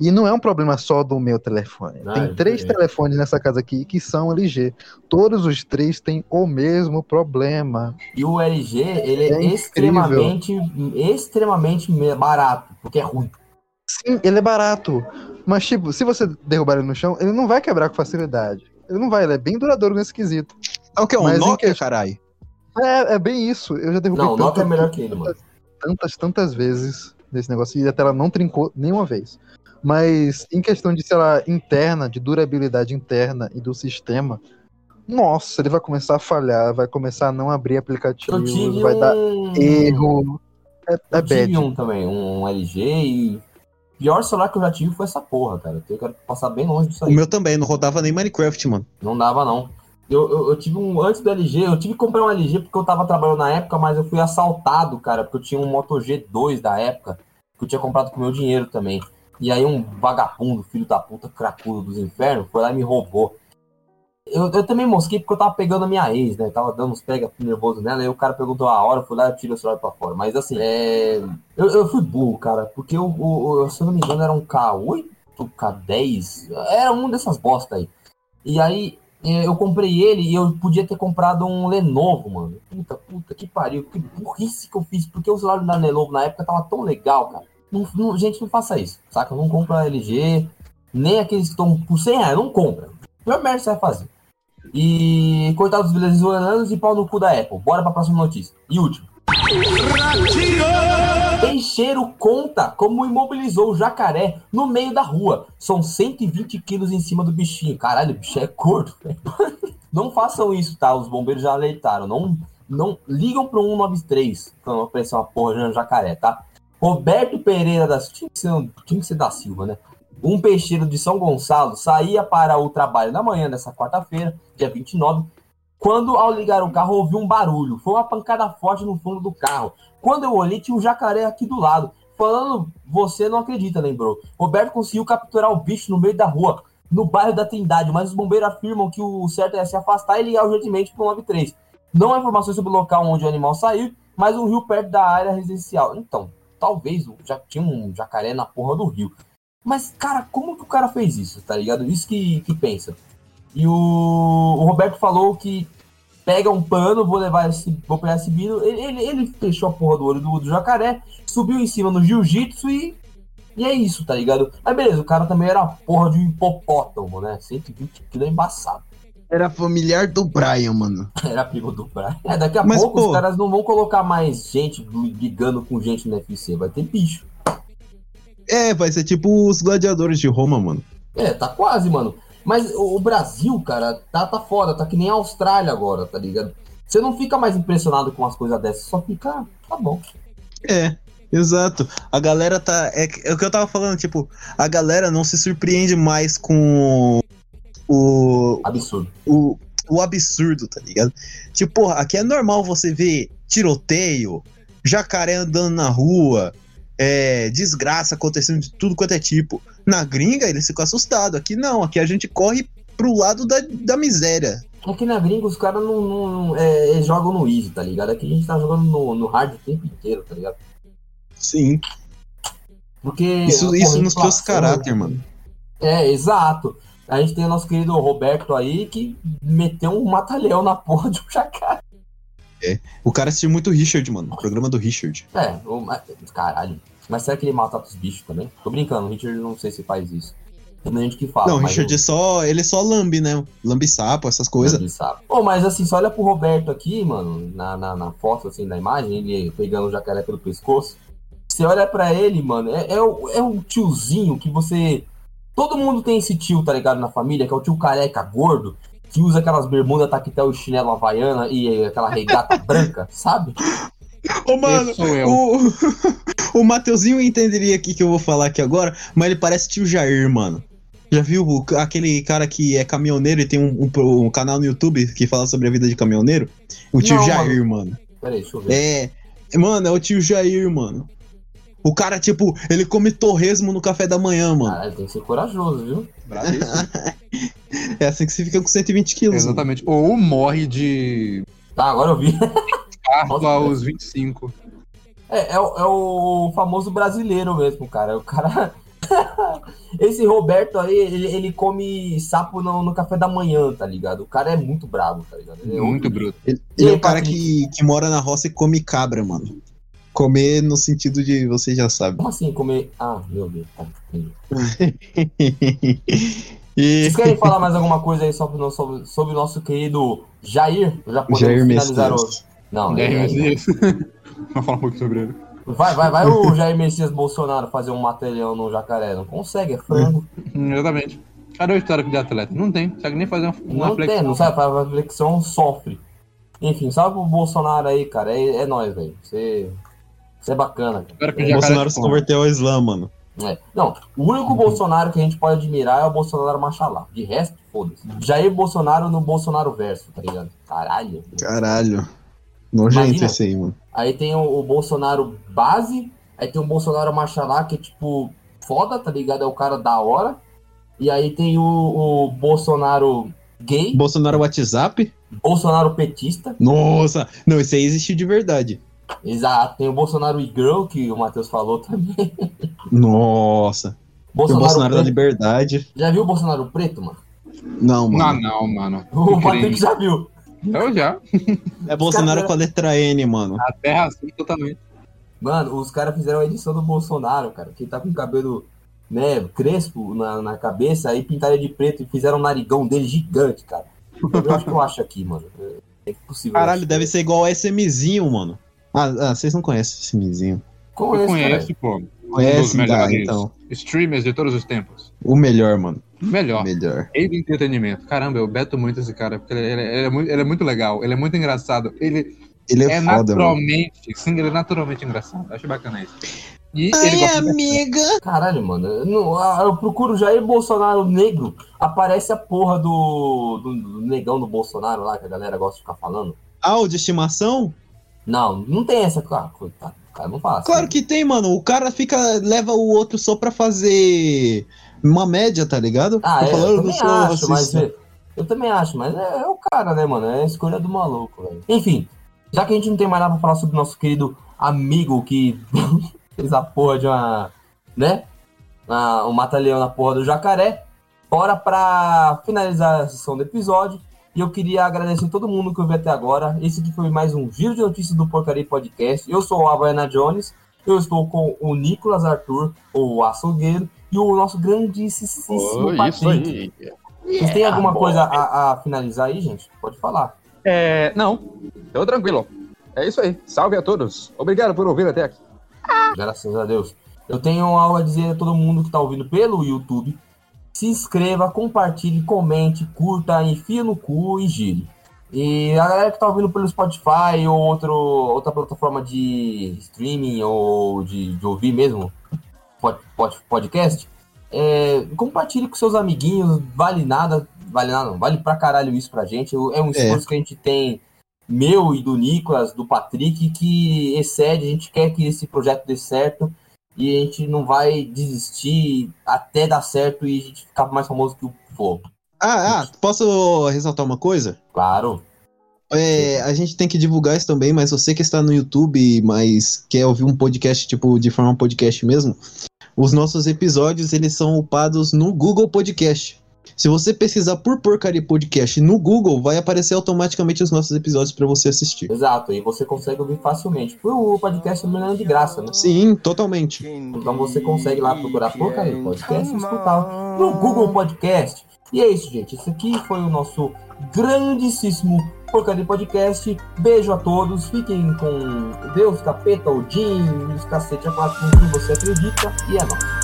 E não é um problema só do meu telefone. Ah, tem é três telefones nessa casa aqui que são LG. Todos os três têm o mesmo problema. E o LG, ele é, É extremamente, extremamente me- barato, porque é ruim. Sim, ele é barato. Mas, tipo, se você derrubar ele no chão, ele não vai quebrar com facilidade. Ele não vai, ele é bem duradouro nesse quesito. É o que? Um Mas em Nokia, questão- caralho? É, é bem isso. Eu já derrubei Não, o Nokia é melhor que ele, mano. Tantas, tantas vezes desse negócio e a tela não trincou nenhuma vez. Mas em questão de, sei lá, interna, de durabilidade interna e do sistema, nossa, ele vai começar a falhar, vai começar a não abrir tive vai dar erro. É, é Eu tive bad. um também, um LG e... O pior celular que eu já tive foi essa porra, cara. Eu quero passar bem longe disso O aí. meu também, não rodava nem Minecraft, mano. Não dava, não. Eu, eu, eu tive um. Antes do LG, eu tive que comprar um LG porque eu tava trabalhando na época, mas eu fui assaltado, cara, porque eu tinha um Moto G2 da época, que eu tinha comprado com meu dinheiro também. E aí um vagabundo, filho da puta, cracudo dos infernos, foi lá e me roubou. Eu, eu também mosquei porque eu tava pegando a minha ex, né? Tava dando uns pega nervoso nela, aí o cara perguntou a hora, eu fui lá e tirei o celular pra fora. Mas assim, é. Eu, eu fui burro, cara, porque o, o- se eu não me engano era um K8, K10, era um dessas bosta aí. E aí eu comprei ele e eu podia ter comprado um Lenovo, mano. Puta, puta, que pariu, que burrice que eu fiz, porque o celular da Lenovo na época tava tão legal, cara. Não, não- gente, não faça isso, saca? Não compra LG, nem aqueles que estão por 100 reais, não compra. Pior merda você vai fazer. E coitado dos venezuelanos e pau no cu da Apple. Bora pra próxima notícia. E último. Peixeiro conta como imobilizou o jacaré no meio da rua. São 120 quilos em cima do bichinho. Caralho, o bicho é velho. Não façam isso, tá? Os bombeiros já alertaram. Não, não ligam pro 193 quando aparecer uma porra de um jacaré, tá? Roberto Pereira da tinha que, ser, tinha que ser da Silva, né? Um peixeiro de São Gonçalo saía para o trabalho na manhã dessa quarta-feira, dia 29, quando ao ligar o carro ouviu um barulho. Foi uma pancada forte no fundo do carro. Quando eu olhei, tinha um jacaré aqui do lado. Falando, você não acredita, lembrou. Roberto conseguiu capturar o bicho no meio da rua, no bairro da Trindade, mas os bombeiros afirmam que o certo é se afastar e ligar urgentemente para o 93. Não há informações sobre o local onde o animal saiu, mas um rio perto da área residencial. Então, talvez já tinha um jacaré na porra do rio. Mas, cara, como que o cara fez isso, tá ligado? Isso que, que pensa. E o, o Roberto falou que pega um pano, vou levar esse, vou pegar esse bino. Ele, ele, ele fechou a porra do olho do, do jacaré, subiu em cima no jiu-jitsu e, e é isso, tá ligado? Mas beleza, o cara também era a porra de um hipopótamo, né? 120 quilos é embaçado. Era familiar do Brian, mano. Era primo do Brian. É, daqui a Mas, pouco pô- os caras não vão colocar mais gente brigando com gente no UFC, vai ter bicho. É, vai ser tipo os gladiadores de Roma, mano. É, tá quase, mano. Mas o, Brasil, cara, tá, tá foda, tá que nem a Austrália agora, tá ligado? Você não fica mais impressionado com umas coisas dessas, só fica, "Ah, tá bom. É, exato. A galera tá. É, é o que eu tava falando, tipo, a galera não se surpreende mais com o, Absurdo. o, o absurdo, tá ligado? Tipo, porra, aqui é normal você ver tiroteio, jacaré andando na rua, é, desgraça acontecendo de tudo quanto é tipo. Na gringa, eles ficam assustados. Aqui não, aqui a gente corre pro lado da, da miséria. Aqui na gringa os caras não, não- é, jogam no easy, tá ligado? Aqui a gente tá jogando no, no hard o tempo inteiro, tá ligado? Sim. Porque. Isso, isso nos trouxe caráter, mano. É, exato. A gente tem o nosso querido Roberto aí que meteu um mata-leão na porra de um jacaré. O cara assistiu muito Richard, mano. O programa do Richard. É, o- caralho. Mas será que ele mata os bichos também? Tô brincando, o Richard não sei se faz isso. Tem gente que fala. não, o Richard eu- é só. Ele só lambe, né? Lambe sapo, essas coisas. Ele sabe. Pô, mas assim, só olha pro Roberto aqui, mano, na, na, na foto, assim, da imagem, ele pegando o jacaré pelo pescoço. Você olha pra ele, mano, é, é, o, é o tiozinho que você. Todo mundo tem esse tio, tá ligado, na família, que é o tio careca gordo, que usa aquelas bermudas taquetel e chinelo havaiana e aquela regata branca, sabe? Ô, mano, o, o Mateuzinho entenderia aqui que eu vou falar aqui agora, mas ele parece tio Jair, mano. Já viu o- aquele cara que é caminhoneiro e tem um, um- um canal no YouTube que fala sobre a vida de caminhoneiro? O tio Não, Jair, mano. Peraí, deixa eu ver. É, mano, é o tio Jair, mano. O cara, tipo, ele come torresmo no café da manhã, mano. Caralho, tem que ser corajoso, viu? É assim que você fica com 120 quilos. mano. Exatamente. Ou morre de Tá, agora eu vi. parto aos 25. É, é, o- é o famoso brasileiro mesmo, cara. O cara. Esse Roberto aí, ele, ele come sapo no, no café da manhã, tá ligado? O cara é muito bravo, tá ligado? Ele é Muito bruto. Ele, ele é aí, um cara que, que mora na roça e come cabra, mano. Comer no sentido de você já sabe. Como assim comer. Ah, meu Deus. Tá, e Vocês querem falar mais alguma coisa aí sobre, o nosso- sobre, sobre o nosso querido Jair? Já podemos Jair finalizar Messias. o. Não, Jair é- Messias. Vamos falar um pouco sobre ele. Vai, vai, vai o Jair Messias Bolsonaro fazer um material no jacaré. Não consegue, é frango. Exatamente. Cadê o histórico de atleta? Não tem. Sabe nem fazer uma, uma Não tem, flexão. não sabe, faz reflexão, sofre. Enfim, salve pro Bolsonaro aí, cara. É, é nóis, velho. Você, você é bacana, cara. O Bolsonaro se converteu ao Islã, mano. É. Não, o único Bolsonaro que a gente pode admirar é o Bolsonaro Machalá. De resto, foda-se. Jair Bolsonaro no Bolsonaro verso, tá ligado? Caralho. Caralho. Nojento esse aí, mano. Aí tem o, o Bolsonaro base, aí tem o Bolsonaro Machalá, que é tipo foda, tá ligado? É o cara da hora. E aí tem o, o Bolsonaro gay, Bolsonaro WhatsApp? Bolsonaro petista. Nossa! Não, esse aí existe de verdade. Exato, tem o Bolsonaro e-girl, que o Matheus falou também. Nossa. O Bolsonaro, Bolsonaro da liberdade. Já viu o Bolsonaro preto, mano? Não, Não, mano. não, mano. O Patrick já viu. Eu já. É Bolsonaro com a letra N, mano. A terra assim totalmente. Mano, os caras fizeram a edição do Bolsonaro, cara. Que tá com o cabelo, né, crespo na, na cabeça, aí pintaram de preto e fizeram um narigão dele gigante, cara. Eu acho que eu acho aqui, mano. É impossível. Caralho, deve ser igual o SMzinho, mano. Ah, ah, vocês não conhecem o SMzinho. Com Eu esse, conheço, pô. Um dos Conhece, dá, melhores então. streamers de todos os tempos. O melhor, mano. Melhor. Melhor. Rei do entretenimento. Caramba, eu beto muito esse cara, porque ele, ele- ele é muito, ele é muito legal, ele é muito engraçado. Ele Ele é, é, foda, mano. naturalmente, sim, ele é naturalmente engraçado. Acho bacana isso. E ele gosta de amiga. Caralho, mano. Eu, não- ah, eu procuro Jair Bolsonaro negro, aparece a porra do, do, do negão do Bolsonaro lá, que a galera gosta de ficar falando. Ah, o de estimação? Não, não tem essa. Ah, coitado, o cara não fala assim. Claro que tem, mano. O cara fica. leva o outro só pra fazer uma média, tá ligado? Ah, Tá é, falando, eu também sou acho, mas. é, Eu também acho, mas é, é o cara, né, mano? É a escolha do maluco, velho. Enfim, já que a gente não tem mais nada pra falar sobre o nosso querido amigo que fez a porra de uma. né? Ah, um mata-leão na porra do jacaré. Bora pra finalizar a sessão do episódio. E eu queria agradecer todo mundo que ouviu até agora. Esse aqui foi mais um Giro de Notícias do Porcaria Podcast. Eu sou o Havaiana Jones. Eu estou com o Nicolas Arthur, o açougueiro, e o nosso grandíssimo Oh, Patrick. isso aí. Vocês têm alguma coisa a, a finalizar aí, gente? Pode falar. É, não, tô tranquilo. É isso aí. Salve a todos. Obrigado por ouvir até aqui. Graças a Deus. Eu tenho algo a dizer a todo mundo que está ouvindo pelo YouTube. Se inscreva, compartilhe, comente, curta, enfia no cu e gire. E a galera que está ouvindo pelo Spotify ou outro, outra plataforma de streaming ou de, de ouvir mesmo pod, pod- podcast, é, compartilhe com seus amiguinhos. Vale nada, vale nada, não, vale pra caralho isso pra gente. É um esforço que a gente tem meu e do Nicolas, do Patrick, que excede, a gente quer que esse projeto dê certo e a gente não vai desistir até dar certo e a gente ficar mais famoso que o for. Ah, ah, posso ressaltar uma coisa? Claro. É, a gente tem que divulgar isso também, mas você que está no YouTube, mas quer ouvir um podcast, tipo, de forma podcast mesmo, os nossos episódios, eles são upados no Google Podcast. Se você pesquisar por Porcaria Podcast no Google, vai aparecer automaticamente os nossos episódios para você assistir. Exato, e você consegue ouvir facilmente. O podcast é de graça, né? Sim, totalmente. Então você consegue lá procurar Porcaria Podcast e escutar no Google Podcast. E é isso, gente. Esse aqui foi o nosso grandíssimo Porcaria Podcast. Beijo a todos. Fiquem com Deus, capeta, Odin, os cacete a quatro com quem você acredita. E é nóis.